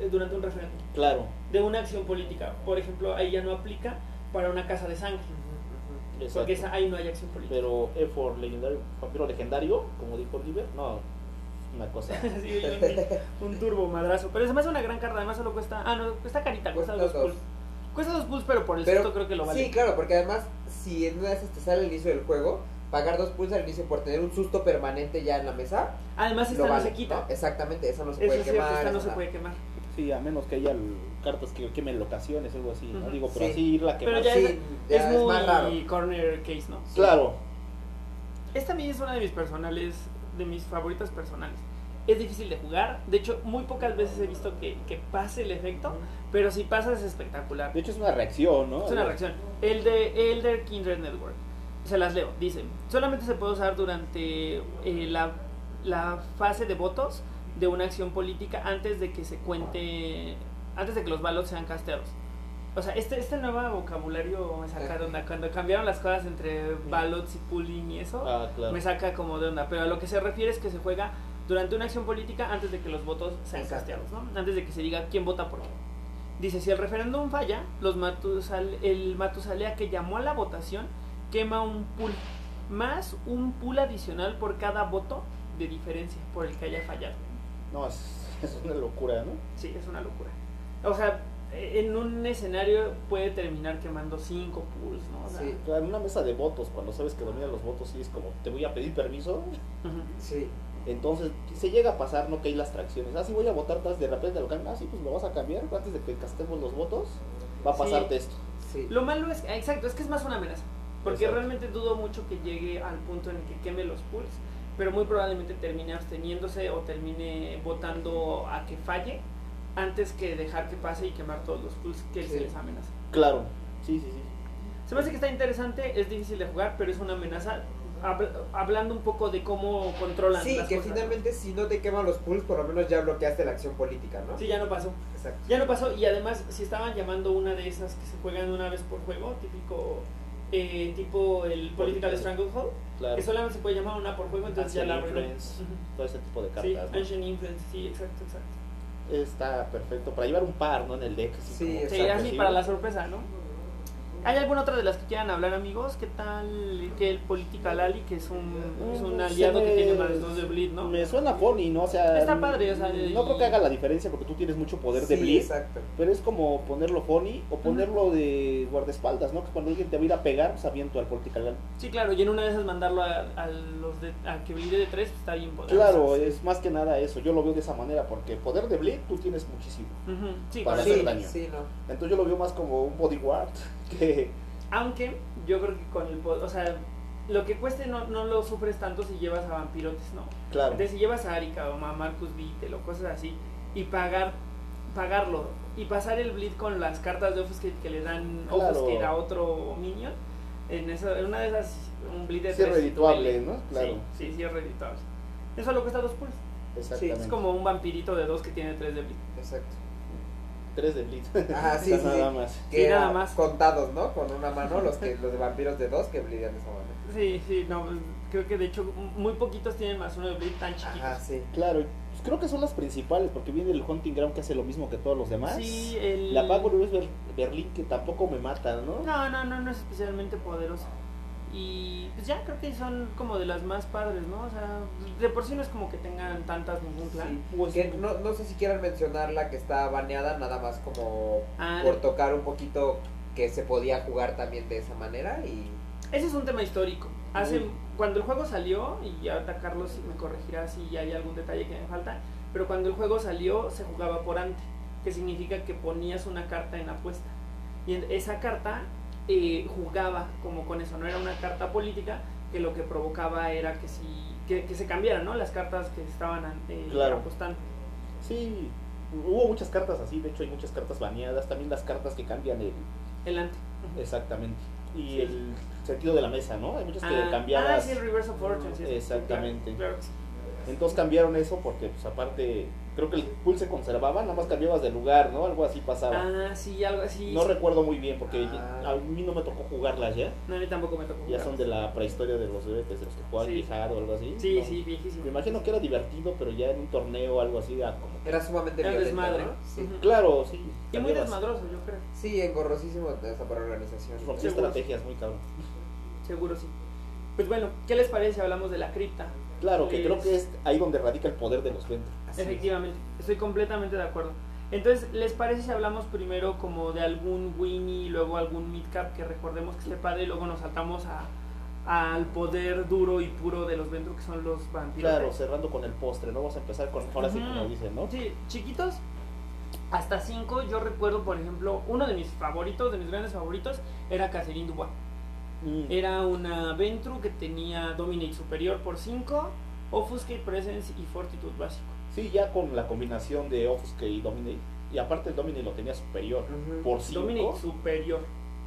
eh, durante un referéndum. Claro, De una acción política. Por ejemplo, ahí ya no aplica para una casa de sangre. Ujú, exacto. Porque esa, ahí no hay acción política. Pero E4 legendario, vampiro legendario, como dijo Oliver, no, una cosa. *laughs* Sí, un, un turbo madrazo. Pero se me hace una gran carta, además solo cuesta... Ah, no, cuesta carita, cuesta, Cuesta dos dos. pulls. Cuesta dos pulls, pero por el Pero- susto creo que lo vale. Sí, claro, porque además, si en una de esas te sale al inicio del juego, pagar dos pulsos al inicio por tener un susto permanente ya en la mesa, Además esta no se quita. ¿no? Exactamente, esa no se Eso puede es cierto, quemar. esta no se puede quemar. Sí, a menos que haya cartas que quemen locaciones, algo así, ¿no? Digo, pero Sí. así irla Pero quemando. ya Sí, es, ya es es muy más raro. corner case, ¿no? Claro, Esta también es una de mis personales, de mis favoritas personales. Es difícil de jugar, de hecho muy pocas veces he visto que, que pase el efecto, pero si pasa es espectacular. de hecho es una reacción, ¿no? Es una reacción. El de Elder Kindred Network. Se las leo. Dice, solamente se puede usar durante eh, la, la fase de votos de una acción política antes de que se cuente, antes de que los ballots sean casteados. O sea, este, este nuevo vocabulario me saca de onda. Cuando cambiaron las cosas entre ballots y pooling y eso, Ah, claro. me saca como de onda. Pero a lo que se refiere es que se juega durante una acción política antes de que los votos sean casteados, ¿no? Antes de que se diga quién vota por qué. Dice, si el referéndum falla, los Matusal- el Matusalea que llamó a la votación quema un pool, más un pool adicional por cada voto de diferencia por el que haya fallado. No, es, es una locura, ¿no? Sí, es una locura. O sea, en un escenario puede terminar quemando cinco pools, ¿no? O sea, Sí. En una mesa de votos, cuando sabes que dominan los votos, sí es como, te voy a pedir permiso. Sí. Entonces, se llega a pasar, ¿no? Que hay las tracciones. Ah, sí, voy a votar, tas- de repente lo cambian. Ah, sí, pues lo vas a cambiar. Antes de que castemos los votos, va a Sí. pasarte esto. Sí. Lo malo es, exacto, es que es más una amenaza. Porque Exacto. realmente dudo mucho que llegue al punto en el que queme los pools, pero muy probablemente termine absteniéndose o termine votando a que falle antes que dejar que pase y quemar todos los pools que Sí. se les amenaza. Claro, sí, sí, sí. Se me hace que está interesante, es difícil de jugar, pero es una amenaza. Habl- hablando un poco de cómo controlan Sí, las que cosas. finalmente si no te queman los pools, por lo menos ya bloqueaste la acción política, ¿no? Sí, ya no pasó. Exacto. Ya no pasó y además si estaban llamando una de esas que se juegan una vez por juego, típico eh, tipo el Political Political. Stranglehold, Claro. que solamente se puede llamar una por juego, entonces ya la. Influence, Ujú. todo ese tipo de Sí, cartas. ¿no? Ancient Influence, sí, exacto, exacto. Está perfecto. Para llevar un par, ¿no? En el deck. así Sí, como- Sí, así sí. para la sorpresa, ¿no? ¿Hay alguna otra de las que quieran hablar, amigos? ¿Qué tal que el Political Ali, que es un, es un Se aliado que me- tiene más dos de Bleed, ¿no? Me suena funny, ¿no? O sea. Está padre, o sea, y- No creo que haga la diferencia porque tú tienes mucho poder de Sí, bleed. exacto. Pero es como ponerlo funny o ponerlo de guardaespaldas, ¿no? Que cuando alguien te va a ir a pegar, pues aviento al political. Sí, claro, y en una de esas mandarlo a, a los de, a que bleede de tres está bien poderoso. Claro, es más que nada eso. Yo lo veo de esa manera porque poder de bleed tú tienes muchísimo. Ujú, sí, Para Sí, hacer daño. sí, no. Entonces yo lo veo más como un bodyguard que. Aunque yo creo que con el o sea, lo que cueste no, no lo sufres tanto si llevas a vampirotes, ¿no? Claro. Entonces si llevas a Arika o a Marcus Beatle o cosas así y pagar pagarlo y pasar el bleed con las cartas de Offuscate que le dan Claro. Offuscate a otro minion, en, eso, en una de esas un bleed de Sí es tres, redituable, melee. ¿no? Claro. Sí, sí, sí es redituable. Eso lo cuesta dos pulls. Exactamente. Es como un vampirito de dos que tiene tres de bleed. Exacto. Tres de bleed. Ajá, sí, *laughs* O sea, sí, nada sí. más. Que Sí, nada más. contados, ¿no? Con una mano, los que los de vampiros de dos que bleedan de esa manera. Sí, sí, no, pues, creo que de hecho muy poquitos tienen más uno de bleed tan chiquitos. Ajá, sí. Claro, pues creo que son las principales porque viene el Hunting Ground que hace lo mismo que todos los demás. Sí, el... La Pago es Ber- Berlín que tampoco me mata, ¿no? No, no, no, no es especialmente poderosa. Y pues ya creo que son como de las más padres, ¿no? O sea, de por sí no es como que tengan tantas ningún plan. Sí. Que no, no sé si quieran mencionar la que está baneada, nada más como Ah, por tocar un poquito que se podía jugar también de esa manera y Ese es un tema histórico. Hace, Uy. cuando el juego salió, y ahorita Carlos me corregirá si hay algún detalle que me falta, pero cuando el juego salió se jugaba por ante, que significa que ponías una carta en apuesta. Y esa carta eh, jugaba como con eso, no era una carta política, que lo que provocaba era que, si, que, que se cambiaran ¿no? las cartas que estaban eh, Claro. apostando. Sí, hubo muchas cartas así, de hecho hay muchas cartas baneadas, también las cartas que cambian el... El ante. Exactamente. Y Sí. el sentido de la mesa, ¿no? Hay muchas que Ah, ah, sí, el Reverse of Fortune. sí, sí, Exactamente. claro, claro. Entonces cambiaron eso porque, pues aparte, creo que el pool se conservaba, nada más cambiabas de lugar, ¿no? Algo así pasaba. Ah, sí, algo así. no sí. recuerdo muy bien porque Ah. a mí no me tocó jugarlas ya. No, a mí tampoco me tocó. Ya jugar. son de la prehistoria de los bebés, de los que jugaban Sí. O algo así. Sí, No. sí, viejísimo. Me imagino que era divertido, pero ya en un torneo o algo así, era como... era sumamente Era violento, desmadre. ¿no? Sí. Claro, sí. Y muy desmadroso, yo creo. Sí, engorrosísimo esa para organización. Estrategias muy cabrón. Seguro sí. Pues bueno, ¿qué les parece si hablamos de la cripta? Claro, que creo que es ahí donde radica el poder de los ventos. Así es. Efectivamente, estoy completamente de acuerdo. Entonces, ¿les parece si hablamos primero como de algún Winnie y luego algún midcap que recordemos que esté padre y luego nos saltamos a al poder duro y puro de los Ventru que son los vampiros? Claro, cerrando con el postre, ¿no? Vamos a empezar con, ahora sí como dicen, ¿no? Sí, chiquitos, hasta 5. Yo recuerdo, por ejemplo, uno de mis favoritos, de mis grandes favoritos, era Catherine Dubois. Mm. Era una Ventru que tenía Dominate superior por 5, Offuscate Presence y Fortitude básico. Sí, ya con la combinación de Offuscate y Dominate. Y aparte el Dominate lo tenía superior. Ujú. Por 5 Dominate superior.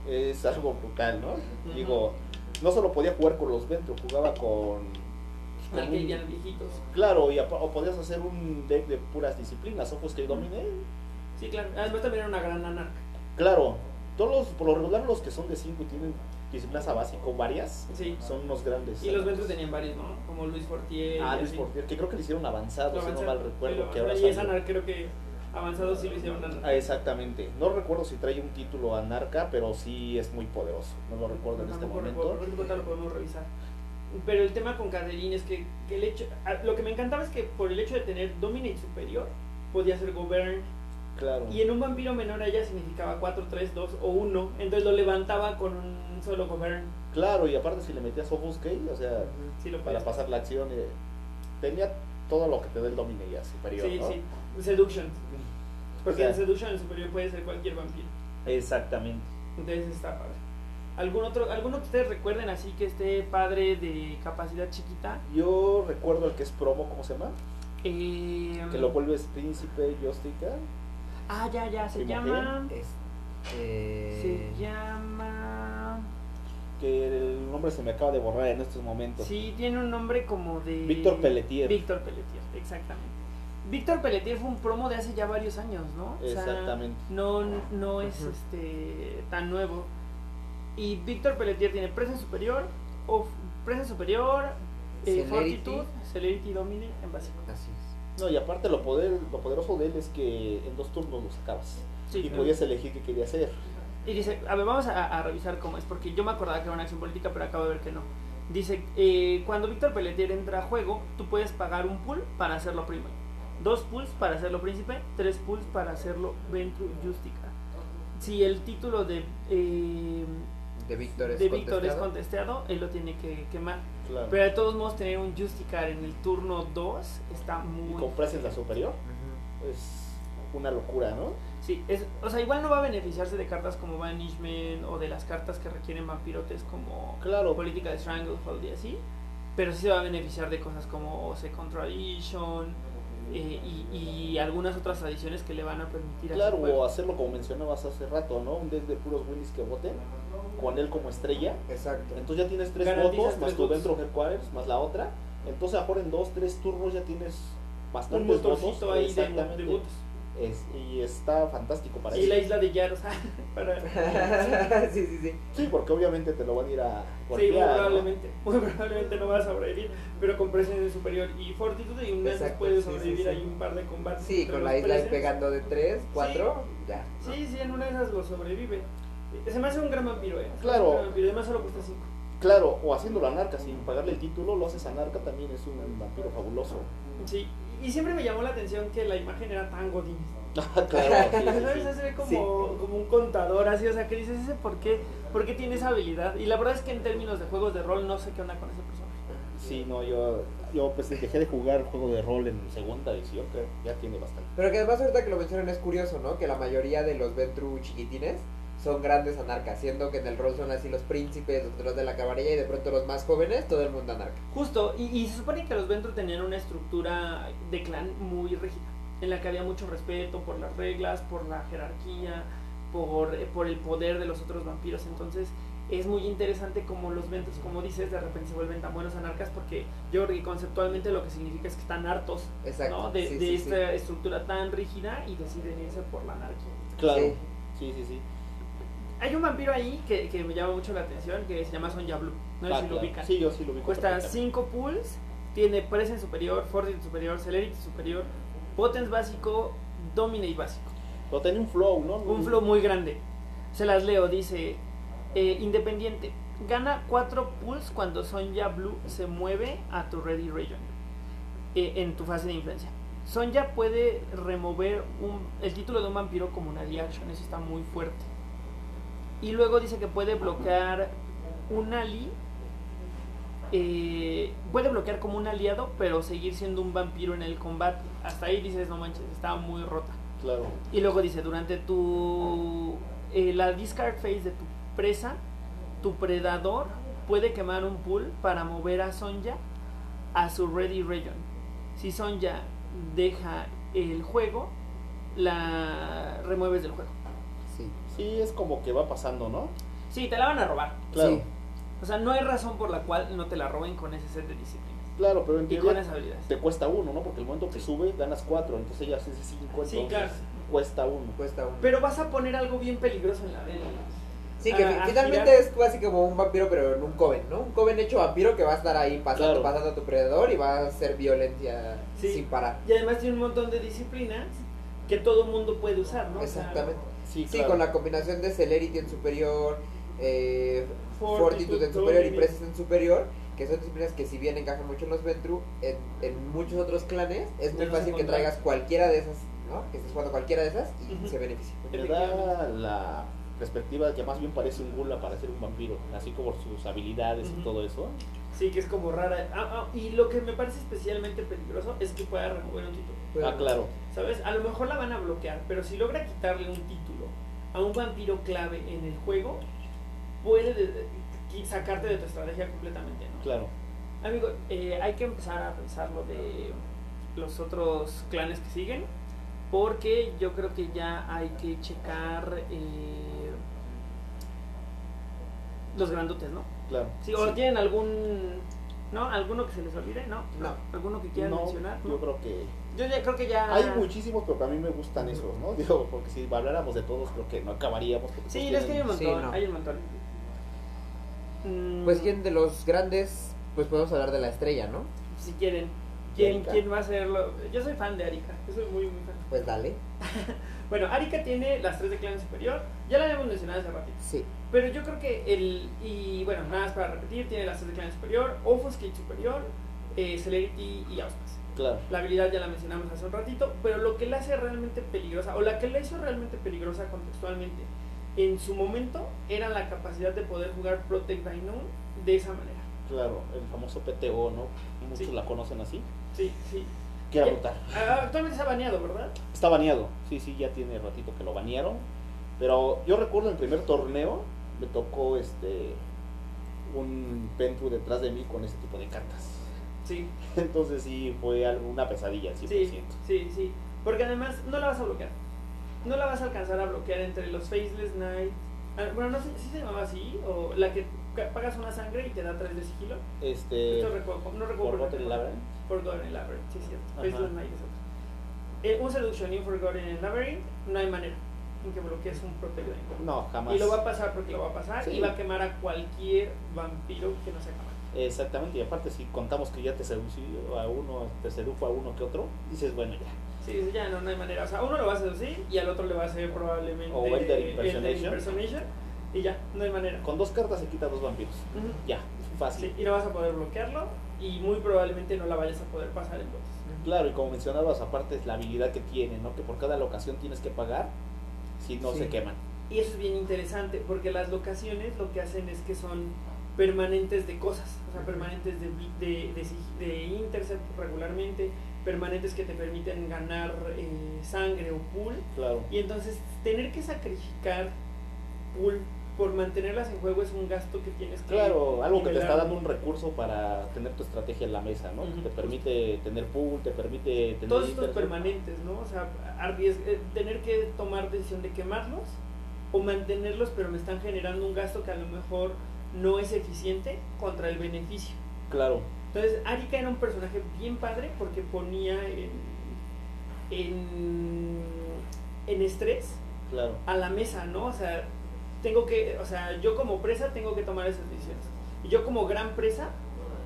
es algo brutal, ¿no? Digo, no solo podía jugar con los Ventru, jugaba con... con un- viejitos. Claro, y apa- o podías hacer un deck de puras disciplinas, ojos que domine. Sí, claro. Además también era una gran anarca. Claro, todos los, por lo regular los que son de 5 y tienen disciplinas a básico varias, Sí. son unos grandes. Y los Ventru tenían varios, ¿no? Como Luis Fortier. Ah, Luis. Fortier, que creo que le hicieron avanzado, Lo si no mal recuerdo. sí, que ahora. Y salió. anar creo que avanzado sí lo hicieron anar. Ah, exactamente. No recuerdo si trae un título anarca, pero sí es muy poderoso. No lo recuerdo en este momento. recuerdo, pero lo podemos revisar. Pero el tema con Caderín es que, que el hecho, ah, lo que me encantaba es que por el hecho de tener Dominate superior, podía ser Govern. Claro. Y en un vampiro menor a ella significaba 4, 3, 2 o 1. Entonces lo levantaba con un solo Govern. Claro, y aparte si le metías Offuscate, o sea, Sí, lo para pasar la acción, eh, tenía todo lo que te da el Domine ya superior, Sí, ¿no? sí. Seduction. *laughs* Porque O sea, en Seduction el superior puede ser cualquier vampiro. Exactamente. Entonces está padre. ¿Algún otro, ¿Alguno que ustedes recuerden así que esté padre de capacidad chiquita? Yo recuerdo el que es promo, ¿cómo se llama? Eh, Que lo vuelves príncipe Justica. Ah, ya, ya, se llama... Este... Se llama... Que el nombre se me acaba de borrar en estos momentos. Sí, tiene un nombre como de... Víctor Pelletier. Víctor Pelletier, exactamente. Víctor Pelletier fue un promo de hace ya varios años, ¿no? O sea, Exactamente. no, no es este tan nuevo. Y Víctor Pelletier tiene Presencia Superior, of, Presencia Superior, eh, Celerity. Fortitude, Celerity Domine en básico. Así es. No, y aparte lo, poder, lo poderoso de él es que en dos turnos lo sacabas. Sí, y podías elegir qué quería hacer. Y dice, a ver, vamos a, a revisar cómo es, porque yo me acordaba que era una acción política, pero acabo de ver que no. Dice, eh, cuando Víctor Pelletier entra a juego, tú puedes pagar un pool para hacerlo primo, dos pools para hacerlo príncipe, tres pools para hacerlo Ventru Justica. Si el título de, eh, De Víctor es de Víctor es contestado. él lo tiene que quemar. Claro. Pero de todos modos, tener un Justicar en el turno 2 está y muy... con presencia superior Ujú. es una locura, ¿no? Sí, es, o sea, igual no va a beneficiarse de cartas como Banishment o de las cartas que requieren vampirotes como Claro. política de Stranglehold y así, pero sí se va a beneficiar de cosas como Second Tradition eh, y, y algunas otras tradiciones que le van a permitir Claro, hacer o hacerlo como mencionabas hace rato, ¿no? Un deck de puros Willis que voten, con él como estrella. Exacto. Entonces ya tienes tres Garantizas votos, más tres tu votos. Ventro Headquarters, más la otra. Entonces a en dos, tres turnos ya tienes un bastantes motorcito votos. ahí de, Exactamente. de votos. Es- y está fantástico para Y eso. la isla de Yaros. *laughs* para... *laughs* sí, sí, sí. Sí, porque obviamente te lo van a ir a Sí, muy golpear, ¿no? probablemente. *laughs* Muy probablemente no vas a sobrevivir, pero con presencia superior y fortitude y un mes Exacto, puedes sí, sí, sobrevivir sí. ahí un par de combates. Sí, con la isla pegando de 3, 4, ya. ¿no? Sí, sí, en una de esas lo sobrevive. Se me hace un gran vampiro, eh. Claro. un gran vampiro, además solo cuesta 5. Claro, o haciéndolo anarca, sin pagarle el título, lo haces anarca, también es un vampiro fabuloso. Sí, y siempre me llamó la atención que la imagen era tan godín. claro, *laughs* sí, sí, ¿Sabes? sí. Se ve como, Sí. como un contador así, o sea, que dices, ¿ese por qué? ¿Por qué tiene esa habilidad? Y la verdad es que en términos de juegos de rol no sé qué onda con ese personaje. Sí, no, yo, yo pues dejé de jugar juego de rol en segunda edición, que ya tiene bastante. Pero que además ahorita que lo mencionan es curioso, ¿no? Que la mayoría de los Ventru chiquitines son grandes anarcas, siendo que en el rol son así los príncipes, los, los de la camarilla y de pronto los más jóvenes, todo el mundo anarca. Justo, y, y se supone que los Ventru tenían una estructura de clan muy rígida, en la que había mucho respeto por las reglas, por la jerarquía, por, eh, por el poder de los otros vampiros. Entonces es muy interesante como los Ventrus, como dices, de repente se vuelven tan buenos anarcas porque yo creo que conceptualmente lo que significa es que están hartos Exacto. ¿no? de, sí, de sí, esta estructura tan rígida y deciden irse por la anarquía. Claro, Sí. sí, sí, sí. Hay un vampiro ahí que, que me llama mucho la atención que se llama Sonja Blue. No sé Ah, si lo ubican. Sí, yo sí lo ubico. Cuesta perfectamente. 5 pools, tiene Presence superior, Fortitude superior, Celerity superior, Potence básico, Dominate básico. Pero tiene un flow, ¿no? Un flow muy grande. Se las leo, dice eh, Independiente. Gana 4 pools cuando Sonja Blue se mueve a tu Ready Region eh, en tu fase de influencia. Sonja puede remover un- el título de un vampiro como una action, eso está muy fuerte. Y luego dice que puede bloquear un ali. eh, puede bloquear como un aliado, pero seguir siendo un vampiro en el combate. Hasta ahí dices, no manches, está muy rota. Claro. Y luego dice, durante tu eh, la discard phase de tu presa, tu predador puede quemar un pool para mover a Sonja a su ready region. Si Sonja deja el juego, la remueves del juego. Sí. Es como que va pasando, ¿no? Sí, te la van a robar. Claro. Sí. O sea, no hay razón por la cual no te la roben con ese set de disciplinas. Claro, pero en Y teoría te cuesta uno, ¿no? Porque el momento que sube ganas cuatro, entonces ya haces cinco, Sí, entonces claro. cuesta uno. Cuesta uno. Pero vas a poner algo bien peligroso en la vela. Sí, que a- fi- a finalmente girar. es casi como un vampiro, pero en un coven, ¿no? Un coven hecho vampiro que va a estar ahí pasando, Claro. pasando a tu predador y va a hacer violencia Sí. sin parar. Y además tiene un montón de disciplinas que todo mundo puede usar, ¿no? O sea, Sí, Sí, claro. con la combinación de Celerity en superior, eh, Fortitude, Fortitude en superior y. Presence en superior, que son disciplinas que si bien encajan mucho en los Ventru, en, en muchos otros clanes es muy fácil que traigas cualquiera de esas, ¿no? Que estés jugando cualquiera de esas y Ujú. se beneficia. Me da la perspectiva que más bien parece un gula para ser un vampiro, así como sus habilidades Ujú. y todo eso. Sí, que es como rara. Ah, ah, y lo que me parece especialmente peligroso es que pueda remover un título. Ah, claro. ¿Sabes? A lo mejor la van a bloquear, pero si logra quitarle un título a un vampiro clave en el juego, puede de- de- qui- sacarte de tu estrategia completamente, ¿no? Claro. Amigo, eh, hay que empezar a pensar lo de los otros clanes que siguen, porque yo creo que ya hay que checar eh, los grandotes, ¿no? Claro. Sí, o tienen algún, ¿no? ¿Alguno que se les olvide? ¿No? No. ¿Alguno que quieran No, mencionar? yo ¿No? creo que Yo ya creo que ya... hay muchísimos, pero a mí me gustan esos, ¿no? *laughs* Digo, porque si habláramos de todos, creo que no acabaríamos. Porque Sí, es que hay un montón, Sí, no. hay un montón. Pues quién de los grandes, pues podemos hablar de la estrella, ¿no? Si quieren. ¿Quién. ¿Quién va a serlo? Yo soy fan de Arika, yo soy muy, muy fan. Pues dale. *laughs* Bueno, Arika tiene las tres de clan superior, ya la habíamos mencionado hace ratito. Sí. Pero yo creo que el. Y bueno, nada más para repetir: tiene las tres de clan superior, Offuscate superior, eh, Celerity y Auspas. Claro. La habilidad ya la mencionamos hace un ratito, pero lo que la hace realmente peligrosa, o la que la hizo realmente peligrosa contextualmente, en su momento, era la capacidad de poder jugar Protect by de esa manera. Claro, el famoso PTO, ¿no? Muchos Sí. la conocen así. Sí, sí. Que era Eh, brutal. ah, Actualmente está baneado, ¿verdad? Está baneado. Sí, sí, ya tiene ratito que lo banearon. Pero yo recuerdo el primer torneo, me tocó este un Pentu detrás de mí con ese tipo de cartas. Sí, *laughs* Entonces sí fue algo, una pesadilla, al 100%. sí, sí, sí. Porque además no la vas a bloquear. No la vas a alcanzar a bloquear entre los Faceless Knight. ah, Bueno, no sé si se llamaba así, o la que pagas una sangre y te da 3 de sigilo. Este, Esto recuerdo, no recuerdo. Forgotten Labyrinth. Forgotten Labyrinth, sí, es cierto. Faceless Knight es otro. Eh, un Seduction y un Forgotten Labyrinth, no hay manera en que bloquees un Protect. No, jamás. Y lo va a pasar porque lo va a pasar Sí. y va a quemar a cualquier vampiro que no sea capaz. Exactamente, y aparte si contamos que ya te sedució a uno, te sedujo a uno que otro, dices, bueno, ya. Sí, ya no, no hay manera. O sea, uno lo va a seducir y al otro le va a hacer probablemente O Elder Elder Impersonation. Impersonation, y ya, no hay manera. Con dos cartas se quita dos vampiros. Ya, fácil. Sí, y no vas a poder bloquearlo y muy probablemente no la vayas a poder pasar entonces. Claro, y como mencionabas, aparte es la habilidad que tiene, ¿no? Que por cada locación tienes que pagar si no Sí. se queman. Y eso es bien interesante porque las locaciones lo que hacen es que son permanentes de cosas, o sea, permanentes de, de, de, intercept regularmente, permanentes que te permiten ganar eh, sangre o pool. Claro. Y entonces tener que sacrificar pool por mantenerlas en juego es un gasto que tienes que Claro, algo que te está dando un recurso para tener tu estrategia en la mesa, ¿no? Te permite tener pool, te permite tener... todos estos permanentes, ¿no? O sea, eh, tener que tomar decisión de quemarlos o mantenerlos, pero me están generando un gasto que a lo mejor no es eficiente contra el beneficio. Claro, Entonces, Arika era un personaje bien padre porque ponía en, en, en estrés claro. a la mesa, ¿no? O sea, tengo que, o sea, yo como presa tengo que tomar esas decisiones. Y yo como gran presa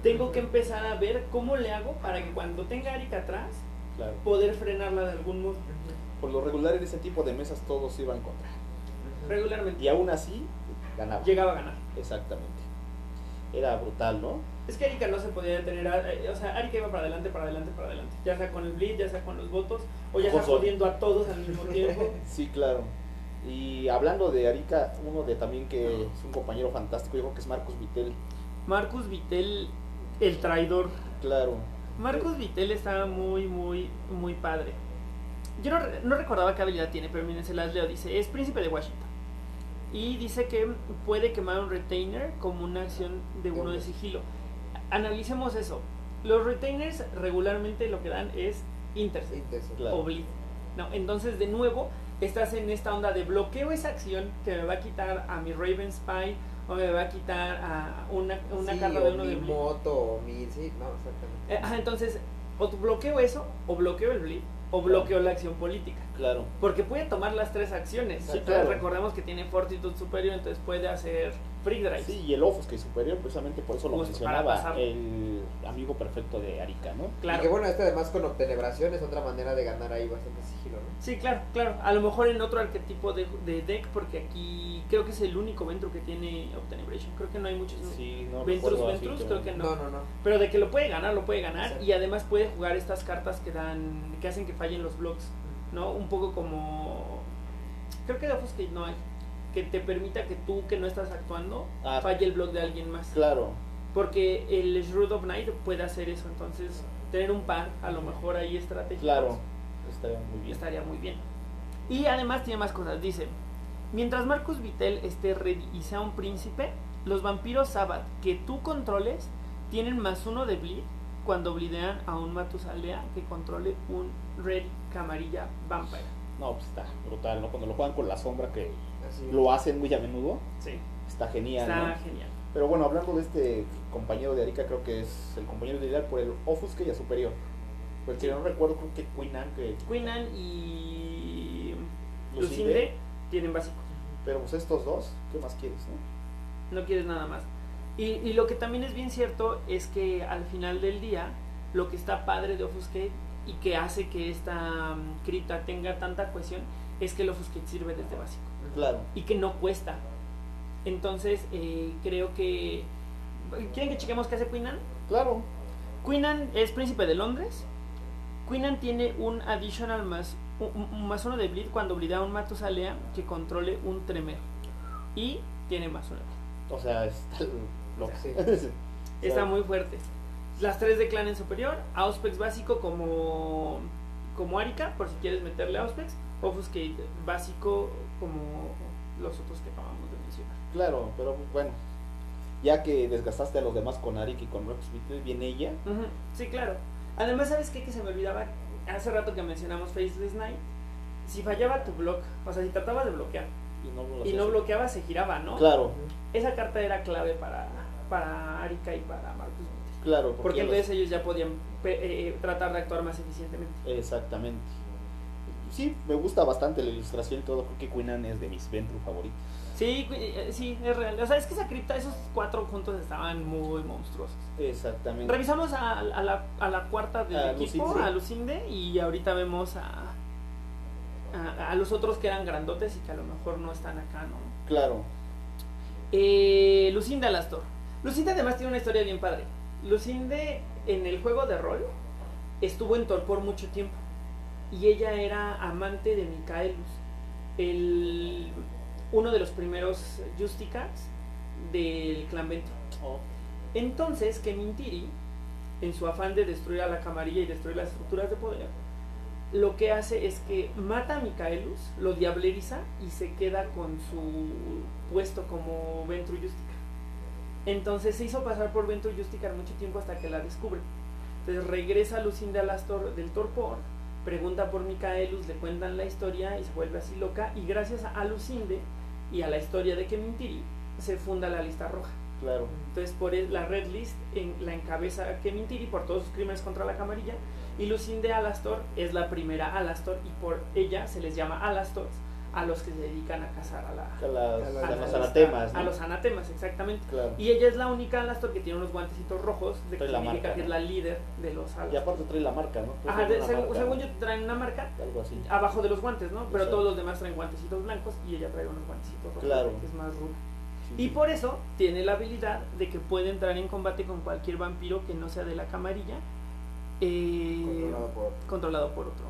tengo que empezar a ver cómo le hago para que cuando tenga Arika atrás Claro. poder frenarla de algún modo. Por lo regular en ese tipo de mesas todos iban contra. Regularmente Y aún así, ganaba. llegaba a ganar. Exactamente. Era brutal, ¿no? Es que Arika no se podía detener, eh, o sea, Arika iba para adelante, para adelante, para adelante. Ya sea con el bleed, ya sea con los votos, o ya sea jodiendo a todos al mismo *laughs* tiempo. Sí, claro. Y hablando de Arica, uno de también que es un compañero fantástico, yo creo que es Marcus Vitel. Marcus Vitel, el traidor. Claro. Marcus Vitel estaba muy, muy, muy padre. Yo no, no recordaba qué habilidad tiene, pero miren, se las leo. Dice, es príncipe de Washington. Y dice que puede quemar un retainer como una acción de uno de sigilo. Analicemos eso. Los retainers regularmente lo que dan es intercept Intenso. Claro. o bleed. No, entonces de nuevo estás en esta onda de bloqueo esa acción que me va a quitar a mi Raven Spy o me va a quitar a una, una Sí, carta o de uno mi de bleed. moto o mi... Sí, no, exactamente. Eh, ajá, entonces, o tu bloqueo eso, o bloqueo el bleed, o bloqueo la acción política. Claro. Porque puede tomar las tres acciones. Sí, claro. recordemos que tiene fortitud superior, entonces puede hacer free drive. Sí, y el Offuscate superior, precisamente por eso lo Justo, mencionaba, el amigo perfecto de Arika, ¿no? Claro. Y que bueno, este además con obtenebración es otra manera de ganar ahí bastante sigilo, ¿no? Sí, claro, claro. A lo mejor en otro arquetipo de, de deck, porque aquí creo que es el único Ventru que tiene Obtenebration. Creo que no hay muchos. Sí, no Ventrus, así, Ventrus, creo que No, no. no, no. Pero de que lo puede ganar, lo puede ganar. Exacto. Y además puede jugar estas cartas que dan, que hacen que fallen los blocks. ¿No? Un poco como. Creo que de Offuscate no hay. Que te permita que tú, que no estás actuando, Ah. falle el block de alguien más. Claro, Porque el Shroud of Night puede hacer eso. Entonces, tener un par, a lo mejor ahí estratégico. claro. Estaría muy bien. estaría muy bien. Y además tiene más cosas. Dice, mientras Marcus Vitel esté ready y sea un príncipe, los vampiros Sabbath que tú controles tienen más uno de bleed cuando blidean a un Matusalea que controle un Red Camarilla Vampire. No, pues está brutal, ¿no? Cuando lo juegan con la sombra, que Lo hacen muy a menudo, Sí, está genial, está ¿no? genial. Pero bueno, hablando de este compañero de Arika, creo que es el compañero de ideal por el Offuscate y a superior. Pues que Sí. no recuerdo, creo que Queen Anne, que Queenan y Lucinde. Lucinde tienen básico. Pero pues estos dos, ¿qué más quieres, no? no quieres nada más. Y, y lo que también es bien cierto es que al final del día, lo que está padre de Offuscate y que hace que esta cripta tenga tanta cohesión es que el Offuscate sirve desde básico Claro. y que no cuesta. Entonces, eh, creo que. ¿Quieren que chequemos qué hace Queenan? Claro. Queenan es príncipe de Londres. Queenan tiene un additional más, un, más uno de bleed cuando blidea a un Matusalea que controle un Tremer. Y tiene más uno. O sea, está. *laughs* Está muy fuerte. Las tres de clan en superior, Auspex básico como como Arika, por si quieres meterle Auspex, Offuscate básico como los otros que acabamos de mencionar. Claro, pero bueno, ya que desgastaste a los demás con Arik y con Rex Beatle, viene ella. Sí, claro. Además, ¿sabes qué? Que se me olvidaba hace rato que mencionamos Faceless Night. Si fallaba tu block, o sea, si tratabas de bloquear Y no, y bloqueaba, se giraba, ¿no? Claro, Esa carta era clave para, para Arika y para Marcus claro. Porque los- entonces ellos ya podían pe- eh, tratar de actuar más eficientemente. Exactamente. Sí, me gusta bastante la ilustración y todo. Creo que Queen Anne es de mis Ventru favoritos. Sí, eh, sí, es real. O sea, es que esa cripta, esos cuatro juntos estaban muy monstruosos. Exactamente. Revisamos a, a la, a la cuarta del A equipo, Lucinde. a Lucinde, y ahorita vemos a, a, los otros que eran grandotes y que a lo mejor no están acá, ¿no? Claro. Eh, Lucinde Alastor. Lucinde además tiene una historia bien padre. Lucinde en el juego de rol estuvo en Torpor mucho tiempo. Y ella era amante de Micaelus, el, uno de los primeros Justicats del clan Ventro. Oh, Entonces, que Mintiri, en su afán de destruir a la camarilla y destruir las estructuras de poder, lo que hace es que mata a Micaelus, lo diableriza y se queda con su puesto como Ventru Justica. Entonces se hizo pasar por Ventru Justicar mucho tiempo hasta que la descubre. Entonces regresa Lucinda Alastor del torpor, pregunta por Micaelus, le cuentan la historia y se vuelve así loca. Y gracias a Lucinde y a la historia de Kemintiri, se funda la lista roja. claro. Entonces por el- la red list en, la encabeza Kemintiri por todos sus crímenes contra la camarilla y Lucinde Alastor es la primera Alastor y por ella se les llama Alastors a los que se dedican a cazar a la A, las, A la- a a los anatemas, ¿no? a los anatemas exactamente Claro. y ella es la única Alastor que tiene unos guantecitos rojos de que Trae la significa marca, que es la líder de los Y Alastors aparte trae la marca, ¿no? Ajá, que de- según, marca, según ¿no? yo traen una marca Algo así. abajo de los guantes, ¿no? Pero Exacto. todos los demás traen guantecitos blancos y ella trae unos guantecitos rojos Claro. que es más ruda. Sí, Y sí. por eso tiene la habilidad de que puede entrar en combate con cualquier vampiro que no sea de la camarilla, eh, Controlado por... controlado por otro.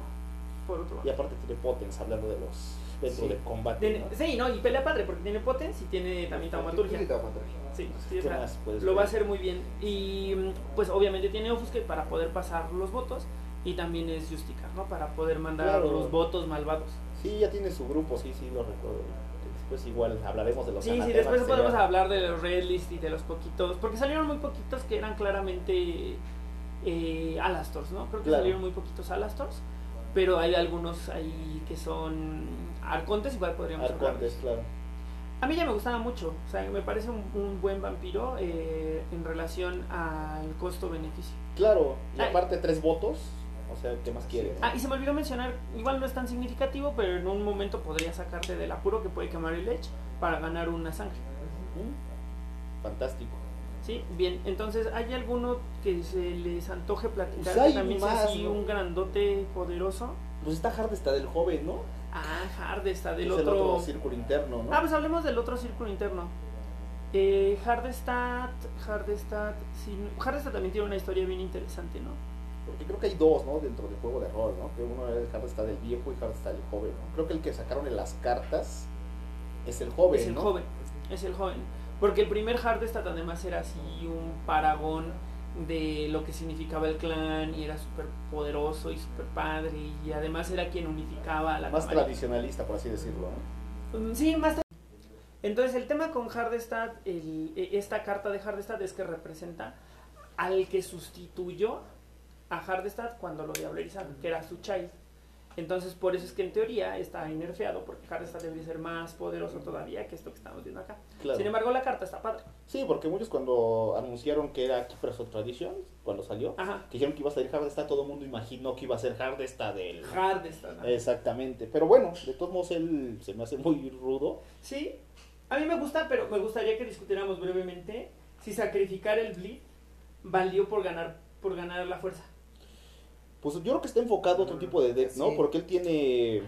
Por otro Y aparte tiene potens, hablando de los dentro Sí. de combate. Tiene- ¿no? sí, no, y pelea padre porque tiene potencia y tiene también taumaturgia. Sí, taumaturgia. Sí, sí, ¿Qué o sea, más lo va a hacer muy bien. Y pues obviamente tiene Offuscate para poder pasar los votos y también es Justicar, ¿no? Para poder mandar Claro. los votos malvados. Sí, ya tiene su grupo, sí, sí, lo recuerdo. Después igual hablaremos de los Sí, sí, después podemos sería- hablar de los red list y de los poquitos, porque salieron muy poquitos que eran claramente eh, Alastors, ¿no? Creo que Claro. salieron muy poquitos Alastors, pero hay algunos ahí que son Arcontes, igual podríamos hablar. Arcontes, claro. A mí ya me gustaba mucho, o sea, me parece un, un buen vampiro eh, en relación al costo-beneficio. Claro, y Ay. aparte tres votos, o sea, ¿qué más quieres? Ah, y se me olvidó mencionar, igual no es tan significativo, pero en un momento podría sacarte del apuro que puede quemar el Edge para ganar una sangre. Fantástico. Sí, bien, entonces, ¿hay alguno que se les antoje platicar Pues hay que también sea más, así ¿no? un grandote poderoso? Pues está Hard está del joven, ¿no? Ah, Hard está del es el otro... otro círculo interno, ¿no? Ah, pues hablemos del otro círculo interno. Eh, Hardestat, Hardestat, sí, Hardestat también tiene una historia bien interesante, ¿no? Porque creo que hay dos, ¿no? Dentro del juego de rol, ¿no? Que uno es Hard está del viejo y Hard está del joven, ¿no? Creo que el que sacaron en las cartas es el joven, es el ¿no? joven, es el joven. Porque el primer Hardestat además era así un paragón de lo que significaba el clan y era súper poderoso y súper padre y además era quien unificaba a la Más camarilla. tradicionalista, por así decirlo, ¿no? Mm, Sí, más. Entonces, el tema con Hardestad, el- e- esta carta de Hardestad es que representa al que sustituyó a Hardestad cuando lo diablerizaron, que era su child. Entonces, por eso es que en teoría está nerfeado, porque Hardestad debería ser más poderoso todavía que esto que estamos viendo acá. Claro. Sin embargo, la carta está padre. Sí, porque muchos cuando anunciaron que era Keepers of Tradition, cuando salió, Ajá. que dijeron que iba a salir Hard está, todo el mundo imaginó que iba a ser Hard está del... Hardestad. ¿no? Exactamente, pero bueno, de todos modos él se me hace muy rudo. Sí, a mí me gusta, pero me gustaría que discutiéramos brevemente si sacrificar el bleed valió por ganar, por ganar la fuerza. Pues yo creo que está enfocado a otro Mm, tipo de deck, ¿no? sí. Porque él tiene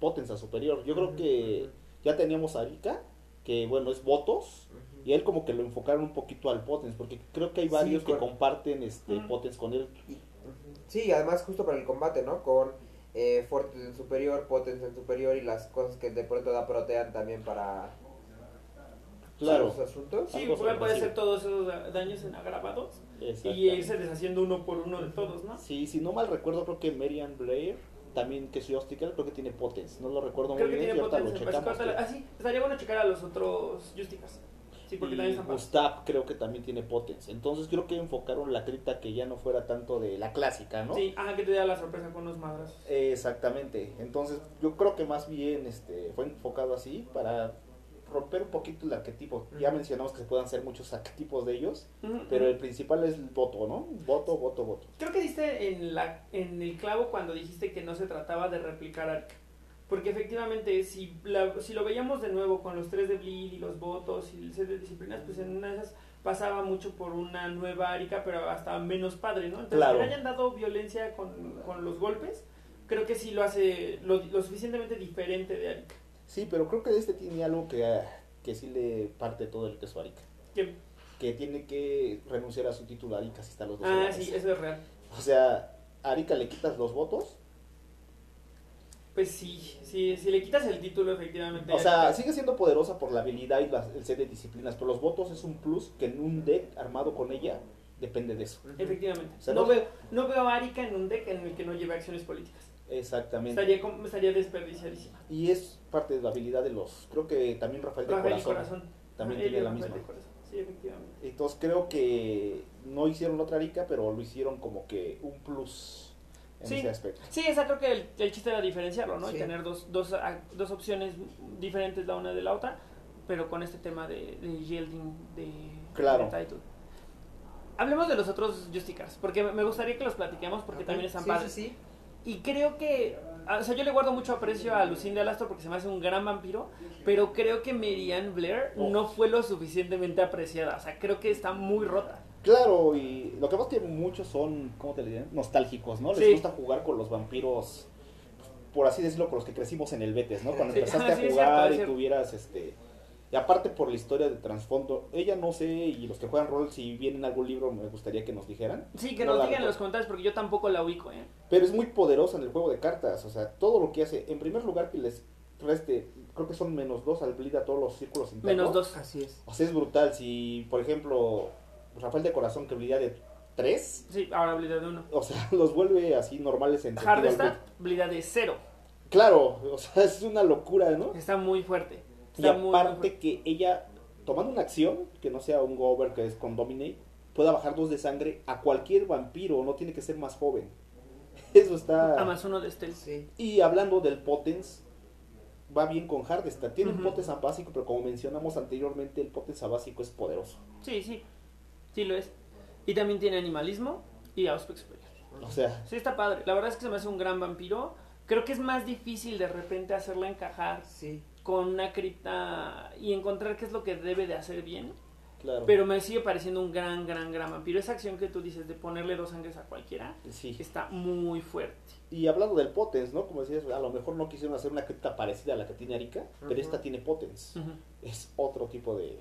potencia superior. Yo creo que ya teníamos a Arika, que bueno, es votos, y él como que lo enfocaron un poquito al potence, porque creo que hay Sí, varios que comparten este Ujú. potence con él. Sí, además justo para el combate, ¿no? Con eh, Forte en superior, Potence en superior y las cosas que de pronto da Protean también para Claro. los asuntos. Sí, Algo puede, puede sorpresivo. hacer todos esos da- daños en agravados y irse deshaciendo uno por uno de todos, ¿no? Sí, si no mal recuerdo, creo que Marian Blair, también que es Justical, creo que tiene potence. No lo recuerdo Creo muy bien, lo potencia. checamos. Pues, Ah, sí, estaría bueno checar a los otros Justicas. Sí, porque y también están. Gustav creo que también tiene potence. Entonces creo que enfocaron la cripta que ya no fuera tanto de la clásica, ¿no? Sí, ajá, que te da la sorpresa con unos madrazos. Exactamente. Entonces, yo creo que más bien este fue enfocado así para romper un poquito el arquetipo. Ya Ujú. mencionamos que se pueden hacer muchos arquetipos de ellos, Ujú, pero ujú. el principal es el voto, ¿no? Voto, voto, voto. Creo que diste en, la, en el clavo cuando dijiste que no se trataba de replicar a Arca. Porque efectivamente, si, la- si lo veíamos de nuevo con los tres de Bleed y los votos y el set de disciplinas, pues en una de esas pasaba mucho por una nueva Arika, pero hasta menos padre, ¿no? Entonces, Claro. que le hayan dado violencia con, con los golpes, creo que sí lo hace lo, lo suficientemente diferente de Arika. Sí, pero creo que este tiene algo que, que sí le parte todo el queso a Arika. Que- Que tiene que renunciar a su título a Arika si están los dos. ah, sí, eso es real. O sea, a Arika le quitas los votos. Pues sí, sí, si le quitas el título, efectivamente. O sea, sigue siendo poderosa por la habilidad y las- el set de disciplinas, pero los votos es un plus que en un deck armado con ella depende de eso. Efectivamente. O sea, no, no- veo, no veo a Arika en un deck en el que no lleve acciones políticas. Exactamente. Estaría, estaría desperdiciadísima. Y es parte de la habilidad de los. Creo que también Rafael de Rafael Corazón, Corazón. también tiene la Rafael misma. de Corazón. Sí, efectivamente. Entonces creo que no hicieron otra rica, pero lo hicieron como que un plus en Sí. ese aspecto. Sí, esa creo que el, el chiste era diferenciarlo, ¿no? Y tener dos, dos, dos opciones diferentes la una de la otra, pero con este tema de, de yielding de, Claro. de title. Hablemos de los otros Justicars, porque me- gustaría que los platiquemos porque también están sí, padres. Sí, sí. Y creo que, o sea, yo le guardo mucho aprecio a Lucinda Alastro porque se me hace un gran vampiro, pero creo que Merian Blair Oh. no fue lo suficientemente apreciada. O sea, creo que está muy rota. Claro, y lo que pasa es que muchos son, ¿cómo te le diré? Nostálgicos, ¿no? Les Sí. gusta jugar con los vampiros, por así decirlo, con los que crecimos en el Betes, ¿no? Cuando Sí. empezaste *laughs* a Sí, jugar cierto, y tuvieras, este... Y aparte por la historia de trasfondo, ella no sé, y los que juegan rol, si vienen algún libro, me gustaría que nos dijeran. Sí, que No nos digan en los comentarios porque yo tampoco la ubico, ¿eh? Pero es muy poderosa en el juego de cartas, o sea, todo lo que hace, en primer lugar que les reste, creo que son menos dos al bleed a todos los círculos internos. Menos dos. Así es. O sea, es brutal, si por ejemplo, Rafael de Corazón que bleedea de tres, Sí, ahora habilidad de uno. o sea, *laughs* los vuelve así normales en al bleed. habilidad de cero. Claro, o sea, *laughs* es una locura, ¿no? Está muy fuerte. Y Está aparte que ella, tomando una acción, que no sea un gober que es con Dominate, pueda bajar dos de sangre a cualquier vampiro, no tiene que ser más joven. *laughs* Eso está... A más uno de stealth. Sí. Y hablando del potence, va bien con Hardestar. Tiene un Ujú. Potenza básico, pero como mencionamos anteriormente, el Potenza básico es poderoso. Sí, sí. Sí lo es. Y también tiene animalismo y Auspex superior. O sea, Sí, está padre. La verdad es que se me hace un gran vampiro. Creo que es más difícil de repente hacerla encajar Sí. Con una cripta y encontrar qué es lo que debe de hacer bien. claro. Pero me sigue pareciendo un gran, gran, gran vampiro. Esa acción que tú dices de ponerle dos sangres a cualquiera sí. está muy fuerte. Y hablando del Potens, ¿no? Como decías, a lo mejor no quisieron hacer una cripta parecida a la que tiene Arika, pero esta tiene Potens. Es otro tipo de,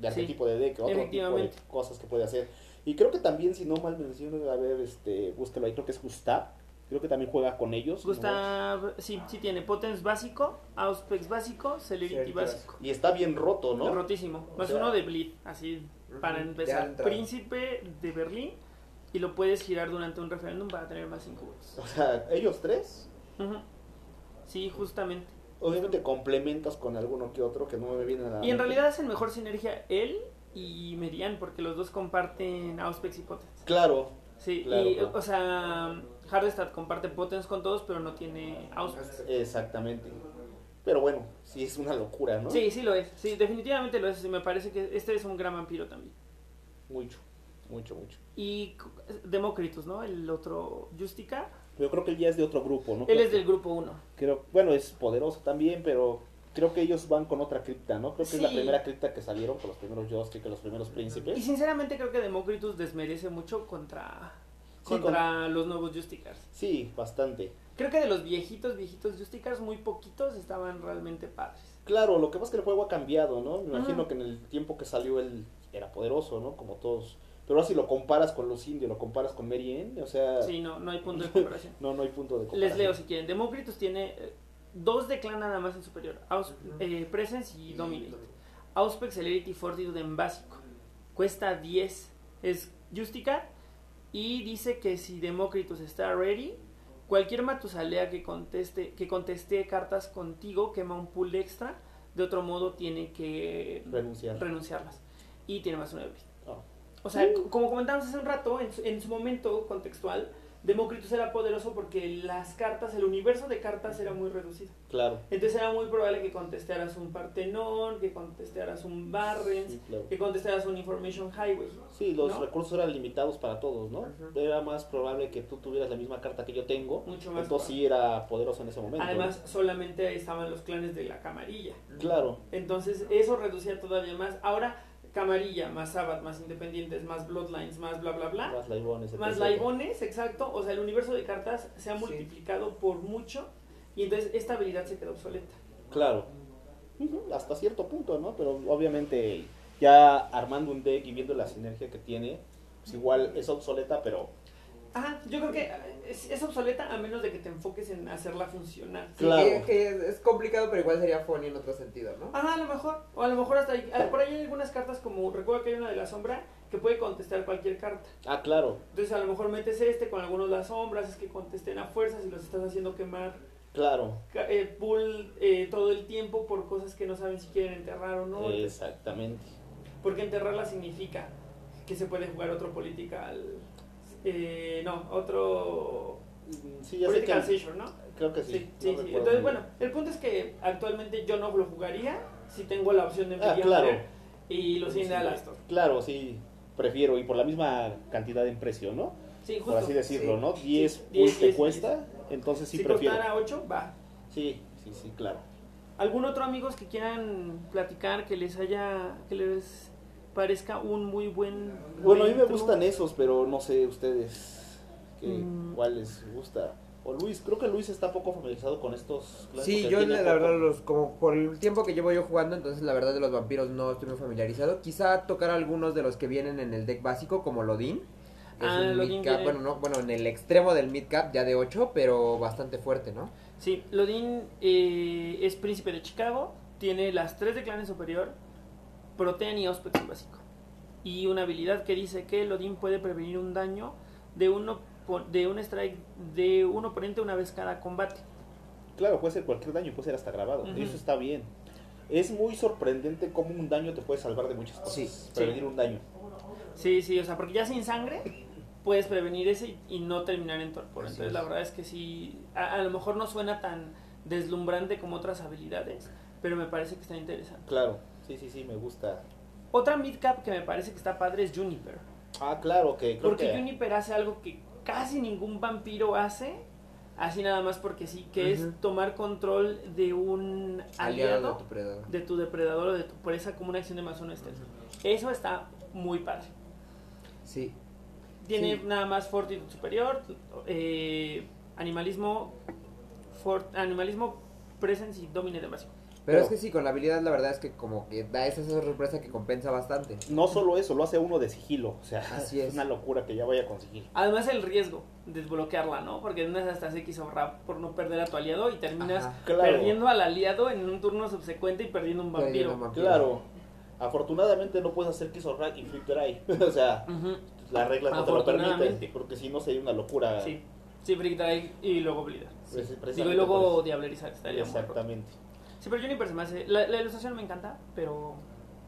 de Sí, de deck, otro tipo de cosas que puede hacer. Y creo que también, si no mal menciono, a ver, este, búsquelo ahí, creo que es Gustav. Creo que también juega con ellos. ¿no? Gustav, sí, sí tiene Potence básico, Auspex básico, Celerity básico. Y está bien roto, ¿no? Rotísimo. O Más sea- uno de Bleed, así para empezar. Príncipe de Berlín y lo puedes girar durante un referéndum para tener más 5 votos. O sea, ellos tres. Sí, justamente. obviamente complementas con alguno que otro que no me viene a la Y en realidad hacen mejor sinergia él y Merian porque los dos comparten Auspex y Potence. Claro, Sí, Claro, y claro. o sea, Hardestad comparte Potence con todos, pero no tiene Auspex. exactamente. Pero bueno, sí es una locura, ¿no? Sí, sí lo es. Sí, definitivamente lo es. Y me parece que este es un gran vampiro también. Mucho, mucho, mucho. Y Democritus, ¿no? El otro Justica. Pero creo que él ya es de otro grupo, ¿no? Él Creo es que- del grupo 1. Creo, bueno, es poderoso también, pero creo que ellos van con otra cripta, ¿no? Creo que es la primera cripta que salieron con los primeros que los primeros Y príncipes. sinceramente creo que Democritus desmerece mucho contra, Contra los nuevos Justicars. Sí, bastante. Creo que de los viejitos, viejitos Justicars, muy poquitos estaban realmente padres. Claro, lo que pasa es que el juego ha cambiado, ¿no? Me imagino que en el tiempo que salió él era poderoso, ¿no? Como todos. Pero ahora si lo comparas con los indios, lo comparas con Mary Ann, o sea, Sí, no, no hay punto de *laughs* comparación. no, no hay punto de comparación. Les leo si quieren. Democritus tiene eh, dos de clan nada más en superior. Aus- eh, Presence y Dominate. Auspex Celerity Fortitude en básico. Cuesta 10. Es Justica. Y dice que si Democritus está ready, cualquier Matusalea que conteste, que conteste cartas contigo quema un pool extra. De otro modo tiene que Renunciar. renunciarlas. Y tiene más una de. Ah, O sea, como comentábamos hace un rato, en su, en su momento contextual, Demócritus era poderoso porque las cartas, el universo de cartas era muy reducido. claro. Entonces era muy probable que contestaras un Partenón, que contestaras un Barrens, Sí, claro. que contestaras un Information Highway. Sí, los ¿no? recursos eran limitados para todos, ¿no? Era más probable que tú tuvieras la misma carta que yo tengo. Mucho más Entonces sí era poderoso en ese momento. Además, solamente estaban los clanes de la camarilla. Claro. Entonces, eso reducía todavía más. Ahora, camarilla, más Sabbath, más independientes, más Bloodlines, más bla, bla, bla. Más laibones. Más laibones, exacto. O sea, el universo de cartas se ha Sí. multiplicado por mucho y entonces esta habilidad se quedó obsoleta. Claro. Hasta cierto punto, ¿no? Pero obviamente ya armando un deck y viendo la sinergia que tiene, pues igual es obsoleta, pero Ajá, yo creo que es, es obsoleta a menos de que te enfoques en hacerla funcionar. Sí, Claro. que, que es, es complicado, pero igual sería funny en otro sentido, ¿no? Ajá, a lo mejor. O a lo mejor hasta hay, ah, por ahí hay algunas cartas como, recuerda que hay una de la sombra que puede contestar cualquier carta. ah, claro, Entonces a lo mejor metes este con algunos de las sombras, es que contesten a fuerzas y los estás haciendo quemar claro. eh, pool eh, todo el tiempo por cosas que no saben si quieren enterrar o no. Exactamente. Porque enterrarla significa que se puede jugar otro political. Eh, no, otro. Mm, Sí, ya sé que Seizure, ¿no? creo que sí. Sí, no sí, Entonces, bueno, el punto es que actualmente yo no lo jugaría si tengo la opción de Ah, claro. y lo Alastor. Claro, sí, prefiero y por la misma cantidad en precio, ¿no? Sí, justo. Por así decirlo. ¿no? 10 Sí, pulls 10, te 10, cuesta, entonces sí si prefiero. costara 8, va. Sí, sí, sí, claro. ¿Algún otro amigos que quieran platicar que les haya, que les parezca un muy buen... Bueno, a mí me gustan esos, pero no sé ustedes qué, Mm. cuál les gusta. O Luis, creo que Luis está poco familiarizado con estos. Sí, yo la poco. verdad, los, como por el tiempo que llevo yo jugando, entonces la verdad de los vampiros no estoy muy familiarizado. Quizá tocar algunos de los que vienen en el deck básico, como Lodin. que Ah, es un Lodin mid-cap, viene- bueno, no, bueno, en el extremo del mid-cap ya de 8, pero bastante fuerte, ¿no? Sí, Lodin eh, es príncipe de Chicago, tiene las tres de clanes superior, Protean y Auspex básico. Y una habilidad que dice que Lodin puede prevenir un daño de uno po- de un strike de un oponente una vez cada combate. Claro, puede ser cualquier daño, puede ser hasta grabado. Y Eso está bien. Es muy sorprendente cómo un daño te puede salvar de muchas cosas. Sí. Prevenir un daño. Sí, sí, o sea, porque ya sin sangre puedes prevenir ese y, y no terminar en torpor. Así Entonces, es. la verdad es que sí, a, a lo mejor no suena tan deslumbrante como otras habilidades, pero me parece que está interesante. Claro, sí, sí, sí, me gusta. Otra midcap que me parece que está padre es Juniper. Ah, claro, que creo Porque que... Juniper hace algo que casi ningún vampiro hace, así nada más porque sí, que es tomar control de un Aliado aliado de tu predador. de tu depredador o de tu presa como una acción de más uno stealth. Eso está muy padre. Sí. Tiene Sí. nada más fortitud superior, eh, animalismo, fort- animalismo, presence y domine de básico. Pero Pero- es que sí, con la habilidad la verdad es que como que da esa sorpresa que compensa bastante. No solo eso, lo hace uno de sigilo. O sea, Así *laughs* es es. una locura que ya vaya a conseguir. Además el riesgo de desbloquearla, ¿no? Porque en unas hasta X o rap por no perder a tu aliado y terminas Ajá. Claro. perdiendo al aliado en un turno subsecuente y perdiendo un vampiro. Perdiendo un vampiro. Claro. Afortunadamente no puedes hacer Kiss or y Flip Dry. *laughs* o sea, Ujú. las reglas no te lo permiten. Porque si no sería una locura. Sí, sí, Brick Drive y luego. Pues, Digo, precisamente y luego Diablerizar estaría eso. muy pero Juniper se me hace. La, la ilustración me encanta, pero.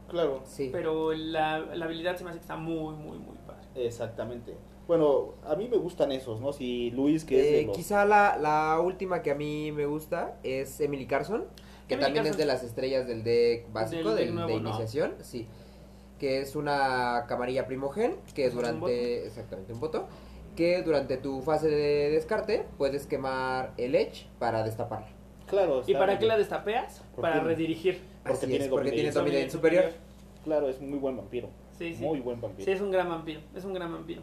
Claro. Sí. Pero la, la habilidad se me hace que está muy, muy, muy padre. Exactamente. Bueno, a mí me gustan esos, ¿no? Si Luis, que es Eh, de los... Quizá la, la última que a mí me gusta es Emily Carson, que Emily también Carson. es de las estrellas del deck básico, Del del, deck nuevo, de ¿no? iniciación, sí. Que es una camarilla primogen, que Es un durante, exactamente un voto, que durante tu fase de descarte puedes quemar el Edge para destaparla. Claro, ¿Y para qué la destapeas? ¿Por Para qué? redirigir. Porque Así tiene es, porque dominio tiene superior. dominio superior. Claro, es muy buen vampiro. Sí, sí. Muy buen vampiro. Sí, es un gran vampiro. Es un gran vampiro.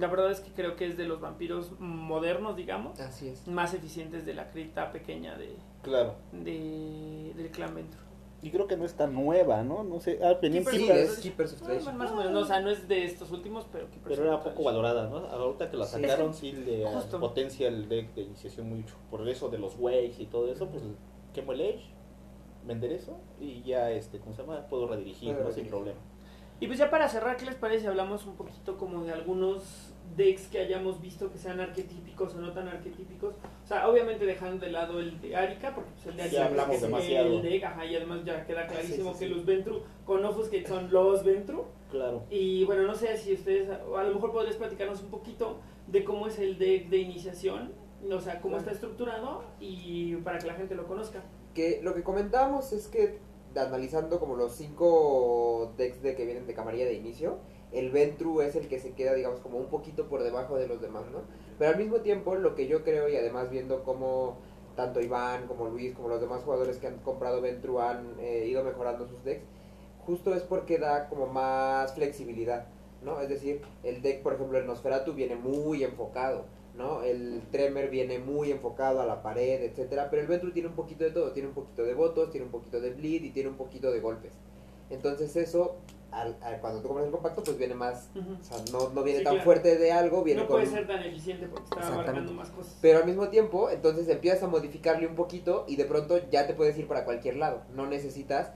La verdad es que creo que es de los vampiros modernos, digamos, Así es. más eficientes de la cripta pequeña de, Claro. de del clan Ventru. Y creo que no está nueva, ¿no? No sé. Ah, Keepers Sí, Keepers, es Keepers of Tradition. más o menos, no, o sea, no es de estos últimos, pero que pero era poco valorada, ¿no? Ahorita que la Sí. sacaron, sí le Justo. potencia el deck de iniciación mucho. Por eso de los waves y todo eso, pues quemo el edge, vender eso y ya, este, ¿cómo se llama? Puedo redirigir, ¿no? Sin problema. Y pues ya para cerrar, ¿qué les parece? Hablamos un poquito como de algunos decks que hayamos visto que sean arquetípicos o no tan arquetípicos. O sea, obviamente dejando de lado el de Arika, porque pues el de Ya Arika hablamos es demasiado. el deck, ajá, y además ya queda clarísimo Sí, sí, que sí. los Ventru con Offuscate son los Ventru. Claro. Y bueno, no sé si ustedes, a lo mejor podrías platicarnos un poquito de cómo es el deck de iniciación, o sea, cómo Claro. está estructurado y para que la gente lo conozca. Que lo que comentábamos es que analizando como los cinco decks de que vienen de camarilla de inicio, el Ventru es el que se queda, digamos, como un poquito por debajo de los demás, ¿no? Pero al mismo tiempo, lo que yo creo, y además viendo cómo tanto Iván como Luis, como los demás jugadores que han comprado Ventru han eh, ido mejorando sus decks, justo es porque da como más flexibilidad, ¿no? Es decir, el deck, por ejemplo, el Nosferatu viene muy enfocado, ¿no? El Tremor viene muy enfocado a la pared, etcétera, pero el Ventru tiene un poquito de todo, tiene un poquito de votos, tiene un poquito de bleed y tiene un poquito de golpes. Entonces eso, al, al- cuando tú compras el compacto, pues viene más, o sea, no, no viene Sí, tan claro. fuerte de algo, viene No con puede un- ser tan eficiente porque está abarcando más cosas. pero al mismo tiempo, entonces empiezas a modificarle un poquito y de pronto ya te puedes ir para cualquier lado. No necesitas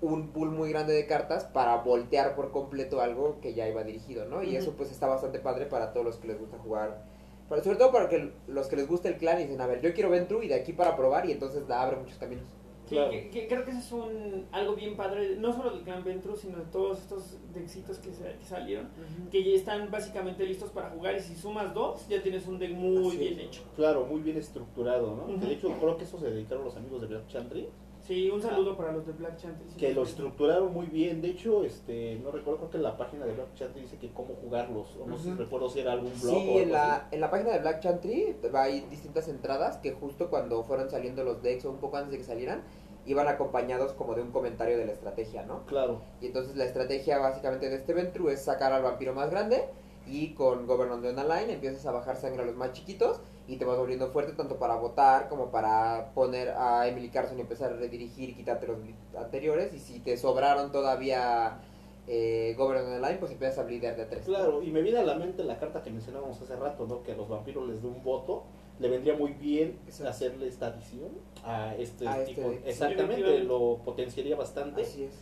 un pool muy grande de cartas para voltear por completo algo que ya iba dirigido, ¿no? Y eso pues está bastante padre para todos los que les gusta jugar. Para- sobre todo para que los que les gusta el clan y dicen, a ver, yo quiero Ventru y de aquí para probar y entonces da, abre muchos caminos. Sí, Claro. que, que creo que eso es un, algo bien padre, no solo del clan Ventru, sino de todos estos dexitos que, se- que salieron, que ya están básicamente listos para jugar y si sumas dos, ya tienes un deck muy Así bien es. hecho. Claro, muy bien estructurado, ¿no? Ujú. Que de hecho creo que eso se dedicaron los amigos de Black Chantry, Sí, un saludo para los de Black Chanty. sí, que sí, lo estructuraron muy bien. De hecho, este, no recuerdo, creo que en la página de Black Chantry dice que cómo jugarlos. O no sé recuerdo si era algún blog Sí, o algo en la, en la página de Black Chantry hay distintas entradas que justo cuando fueron saliendo los decks o un poco antes de que salieran, iban acompañados como de un comentario de la estrategia, ¿no? Claro, Y entonces la estrategia básicamente de este Ventru es sacar al vampiro más grande y con Governor de una line empiezas a bajar sangre a los más chiquitos y te vas volviendo fuerte tanto para votar como para poner a Emily Carson y empezar a redirigir y quitarte los anteriores y si te sobraron todavía eh, Governor de una line pues empiezas a bleeder de tres. claro. Y me viene a la mente la carta que mencionábamos hace rato, ¿no? Que a los vampiros les dé un voto. Le vendría muy bien Exacto. hacerle esta adición a este A este tipo. deck. Exactamente, lo potenciaría bastante. Así es.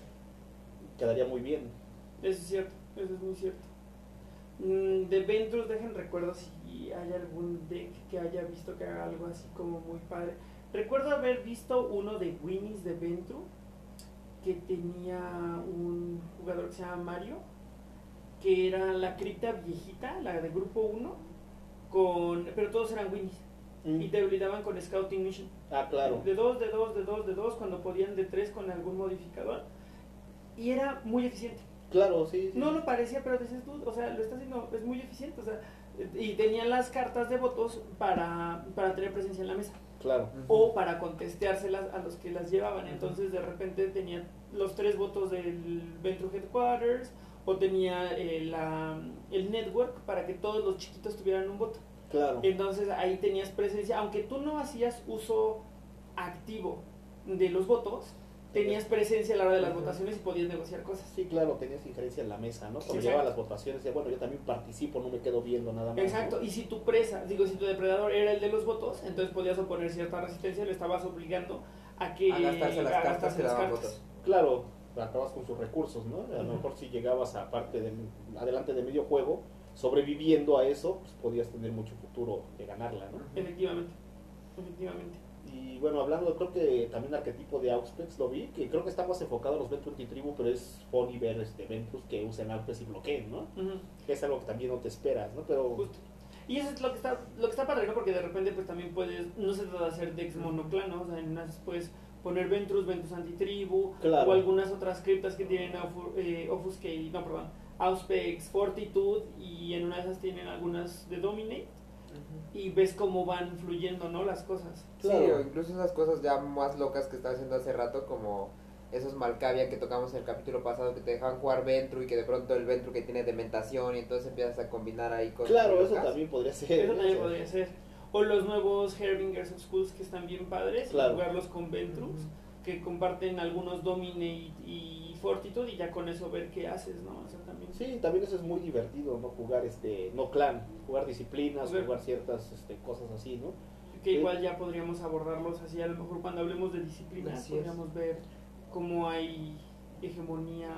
Quedaría muy bien. Eso es cierto, eso es muy cierto. Mm, de Ventrus, dejen recuerdo si hay algún deck que haya visto que haga algo así como muy padre. Recuerdo haber visto uno de Winnie's de Ventru que tenía un jugador que se llama Mario, que era la cripta viejita, la de grupo 1, con, pero todos eran Winnie's. Mm. y te con Scouting Mission. Ah, claro. De dos, de dos, de dos, de dos, cuando podían de tres con algún modificador. Y era muy eficiente. Claro, sí. sí. No lo parecía, pero dices tú, o sea, lo está haciendo, es muy eficiente. O sea, y tenían las cartas de votos para, para tener presencia en la mesa Claro. o para contesteárselas a los que las llevaban. Entonces, de repente tenían los tres votos del Ventru Headquarters o tenía eh, la, el network para que todos los chiquitos tuvieran un voto. Claro. Entonces ahí tenías presencia, aunque tú no hacías uso activo de los votos, tenías presencia a la hora de las votaciones y podías negociar cosas. Sí, claro, tenías injerencia en la mesa, ¿no? Cuando llegaba las votaciones, decía, bueno, yo también participo, no me quedo viendo nada más. ¿no? Exacto, y si tu presa, digo, si tu depredador era el de los votos, entonces podías oponer cierta resistencia, le estabas obligando a que A gastarse las a cartas que las cartas. votos. Claro, acabas con sus recursos, ¿no? A lo mejor si llegabas a parte de, adelante de medio juego, sobreviviendo a eso, pues podías tener mucho futuro de ganarla, ¿no? Efectivamente, efectivamente. Y bueno, hablando, creo que también arquetipo de Auspex lo vi, que creo que está más enfocado a los Ventrus tribu, pero es funny ver este Ventrus que usen Auspex y bloqueen, ¿no? Que es algo que también no te esperas, ¿no? Pero Justo. Y eso es lo que está, lo que está padre, ¿no? Porque de repente pues también puedes, no se trata de hacer decks monoclan, ¿no? O sea, en unas puedes poner Ventrus, Ventrus antitribu, Claro. o algunas otras criptas que tienen eh, Offuscate, no, perdón, Auspex, Fortitude, y en una de esas tienen algunas de Dominate, y ves cómo van fluyendo, ¿no? Las cosas. Sí, Claro. o incluso esas cosas ya más locas que estaba haciendo hace rato, como esos Malcavia que tocamos en el capítulo pasado, que te dejaban jugar Ventru y que de pronto el Ventru que tiene dementación y entonces empiezas a combinar ahí cosas. claro, eso locas. también podría ser. Eso también podría ser. O los nuevos Herbingers of Schools que están bien padres, y Claro. jugarlos con Ventrus, que comparten algunos Dominate y Fortitude, y ya con eso ver qué haces, ¿no? O sea, también. Sí, también eso es muy divertido, ¿no? Jugar este, no clan, jugar disciplinas, Jugar- jugar ciertas este, cosas así, ¿no? Que Sí. igual ya podríamos abordarlos así, a lo mejor cuando hablemos de disciplinas, Así es. podríamos ver cómo hay hegemonía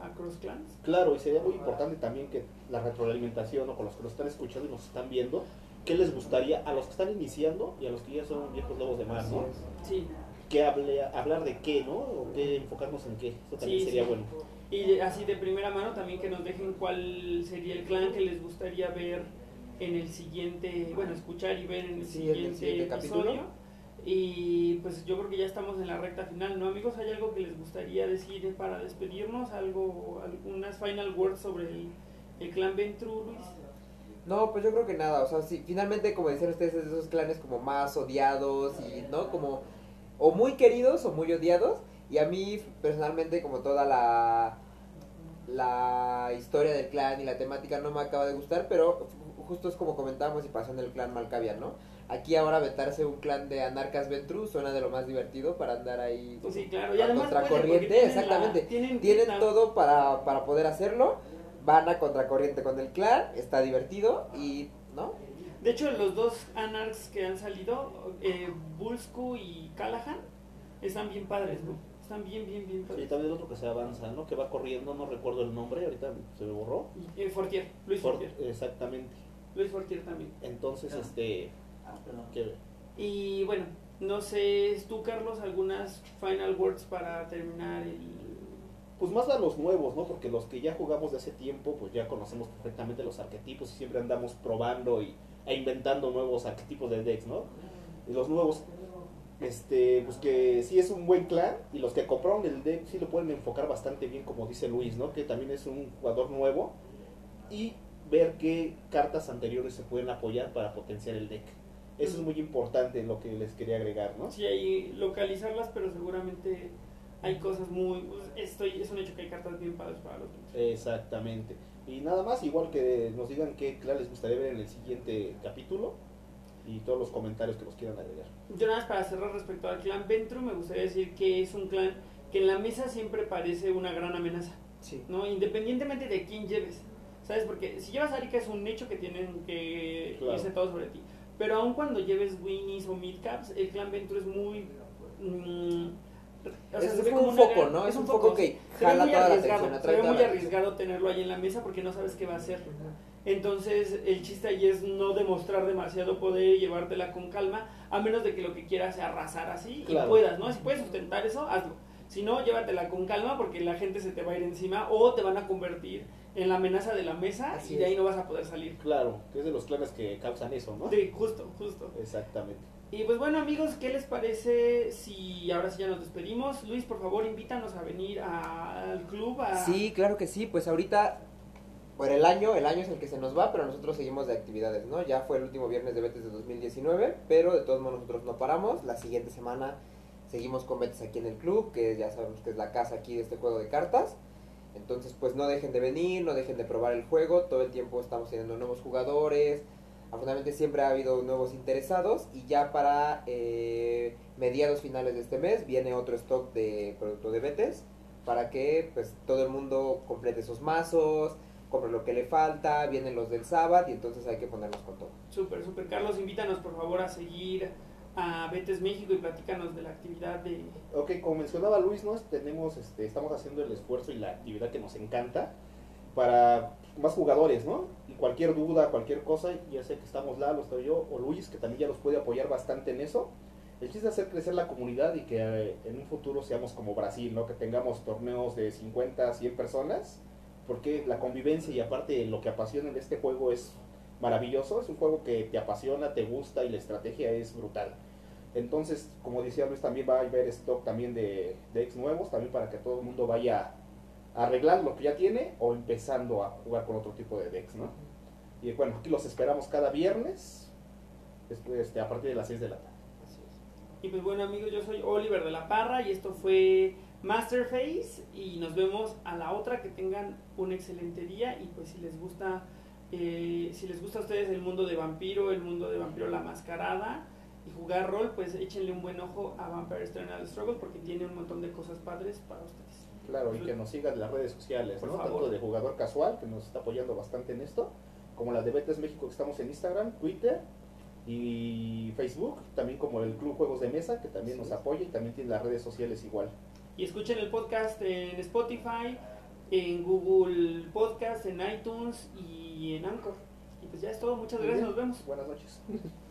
a, a cross clans. Claro, y sería muy importante también que la retroalimentación o con los que nos están escuchando y nos están viendo, ¿qué les gustaría a los que están iniciando y a los que ya son viejos lobos de mar, ¿no? Sí, Que hable, hablar de qué, ¿no? O qué enfocarnos en qué. Eso también Sí, sería sí. bueno. Y así de primera mano también que nos dejen cuál sería el clan que les gustaría ver en el siguiente, bueno, escuchar y ver en el Sí, en el siguiente, siguiente episodio. capítulo. Y pues yo creo que ya estamos en la recta final, ¿no amigos? ¿Hay algo que les gustaría decir para despedirnos? ¿Algo, algunas final words sobre el, el clan Ventru, Luis? No, pues yo creo que nada, o sea, sí, finalmente como decían ustedes, es de esos clanes como más odiados y, ¿no? Como o muy queridos o muy odiados. Y a mí personalmente como toda la, la historia del clan y la temática no me acaba de gustar, pero justo es como comentábamos y pasó en el clan Malcavia, ¿no? Aquí ahora vetarse un clan de anarcas Ventru suena de lo más divertido para andar ahí Pues sí, claro. A contracorriente, la- exactamente. tienen, Tienen la- todo para, para poder hacerlo. Van a contracorriente con el clan, está divertido y, ¿no? De hecho, los dos Anarchs que han salido, eh, Bulsku y Callahan, están bien padres, ¿no? Están bien, bien, bien padres. también el otro que se avanza, ¿no? Que va corriendo, no recuerdo el nombre, ahorita se me borró. Y, eh, Fortier, Luis Fortier. exactamente. Luis Fortier también. Entonces, Ah. este, Ah, perdón. Y bueno, no sé, tú, Carlos, algunas final words para terminar el... Pues más a los nuevos, ¿no? Porque los que ya jugamos de hace tiempo, pues ya conocemos perfectamente los arquetipos y siempre andamos probando y, e inventando nuevos arquetipos de decks, ¿no? Y los nuevos, este, pues que sí es un buen clan y los que compraron el deck sí lo pueden enfocar bastante bien, como dice Luis, ¿no? Que también es un jugador nuevo y ver qué cartas anteriores se pueden apoyar para potenciar el deck. Eso es muy importante lo que les quería agregar, ¿no? Sí, hay localizarlas, pero seguramente hay cosas muy... pues, Estoy, es un hecho que hay cartas bien padres para los otros. Exactamente. Y nada más, igual que nos digan qué clan les gustaría ver en el siguiente capítulo y todos los comentarios que nos quieran agregar. Yo nada más para cerrar respecto al clan Ventru, me gustaría decir que es un clan que en la mesa siempre parece una gran amenaza, Sí. ¿no? Independientemente de quién lleves, ¿sabes? Porque si llevas a Arika es un hecho que tienen que Claro. irse todos sobre ti. Pero aun cuando lleves Winnies o Midcaps, el clan Ventru es muy... mm, o sea, Es- se es ve como un foco, gran- ¿no? Es un foco que jala muy toda la atención, se ve muy arriesgado tenerlo ahí en la mesa porque no sabes qué va a hacer. Entonces el chiste ahí es no demostrar demasiado poder y llevártela con calma, a menos de que lo que quieras sea arrasar así Claro. y puedas, ¿no? Si puedes sustentar eso, hazlo. Si no, llévatela con calma porque la gente se te va a ir encima o te van a convertir en la amenaza de la mesa Así y de ahí es. no vas a poder salir. Claro, que es de los clanes que causan eso, ¿no? Sí, justo, justo. Exactamente. Y pues bueno amigos, ¿qué les parece si ahora sí ya nos despedimos? Luis, por favor, invítanos a venir al club. A... Sí, claro que sí, pues ahorita por el año, el año es el que se nos va, pero nosotros seguimos de actividades, ¿no? Ya fue el último viernes de Betes de 2019, pero de todos modos nosotros no paramos. La siguiente semana seguimos con Betes aquí en el club, que ya sabemos que es la casa aquí de este juego de cartas. Entonces, pues no dejen de venir, no dejen de probar el juego, todo el tiempo estamos teniendo nuevos jugadores. Afortunadamente siempre ha habido nuevos interesados y ya para eh, mediados finales de este mes viene otro stock de producto de Betes para que pues todo el mundo complete sus mazos, compre lo que le falta, vienen los del sábado y entonces hay que ponernos con todo. Súper, súper. Carlos, invítanos por favor a seguir a Betes México y platícanos de la actividad de... Ok, como mencionaba Luis, ¿no? Tenemos, este, estamos haciendo el esfuerzo y la actividad que nos encanta para más jugadores, ¿no? Y cualquier duda, cualquier cosa, ya sé que estamos Lalo, estoy yo, o Luis, que también ya los puede apoyar bastante en eso. El chiste es hacer crecer la comunidad y que eh, en un futuro seamos como Brasil, ¿no? Que tengamos torneos de 50, 100 personas, porque la convivencia y aparte lo que apasiona en este juego es maravilloso, es un juego que te apasiona, te gusta y la estrategia es brutal. Entonces, como decía Luis, también va a haber stock también de decks nuevos, también para que todo el mundo vaya a arreglar lo que ya tiene o empezando a jugar con otro tipo de decks, ¿no? Y bueno, aquí los esperamos cada viernes, este, a partir de las 6 de la tarde. Así es. Y pues bueno amigos, yo soy Oliver de la Parra y esto fue Masterface y nos vemos a la otra, que tengan un excelente día y pues si les gusta, eh, si les gusta a ustedes el mundo de vampiro, el mundo de vampiro la mascarada y jugar rol, pues échenle un buen ojo a Vampire Eternal Struggle porque tiene un montón de cosas padres para ustedes. Claro, y que nos sigan las redes sociales, Por ¿no? favor. Tanto de jugador casual, que nos está apoyando bastante en esto, como las de Betes México, que estamos en Instagram, Twitter y Facebook, también como el Club Juegos de Mesa, que también Sí. nos apoya y también tiene las redes sociales igual. Y escuchen el podcast en Spotify, en Google Podcast, en iTunes y en Anchor. Y pues ya es todo, muchas gracias, nos vemos. Buenas noches. *laughs*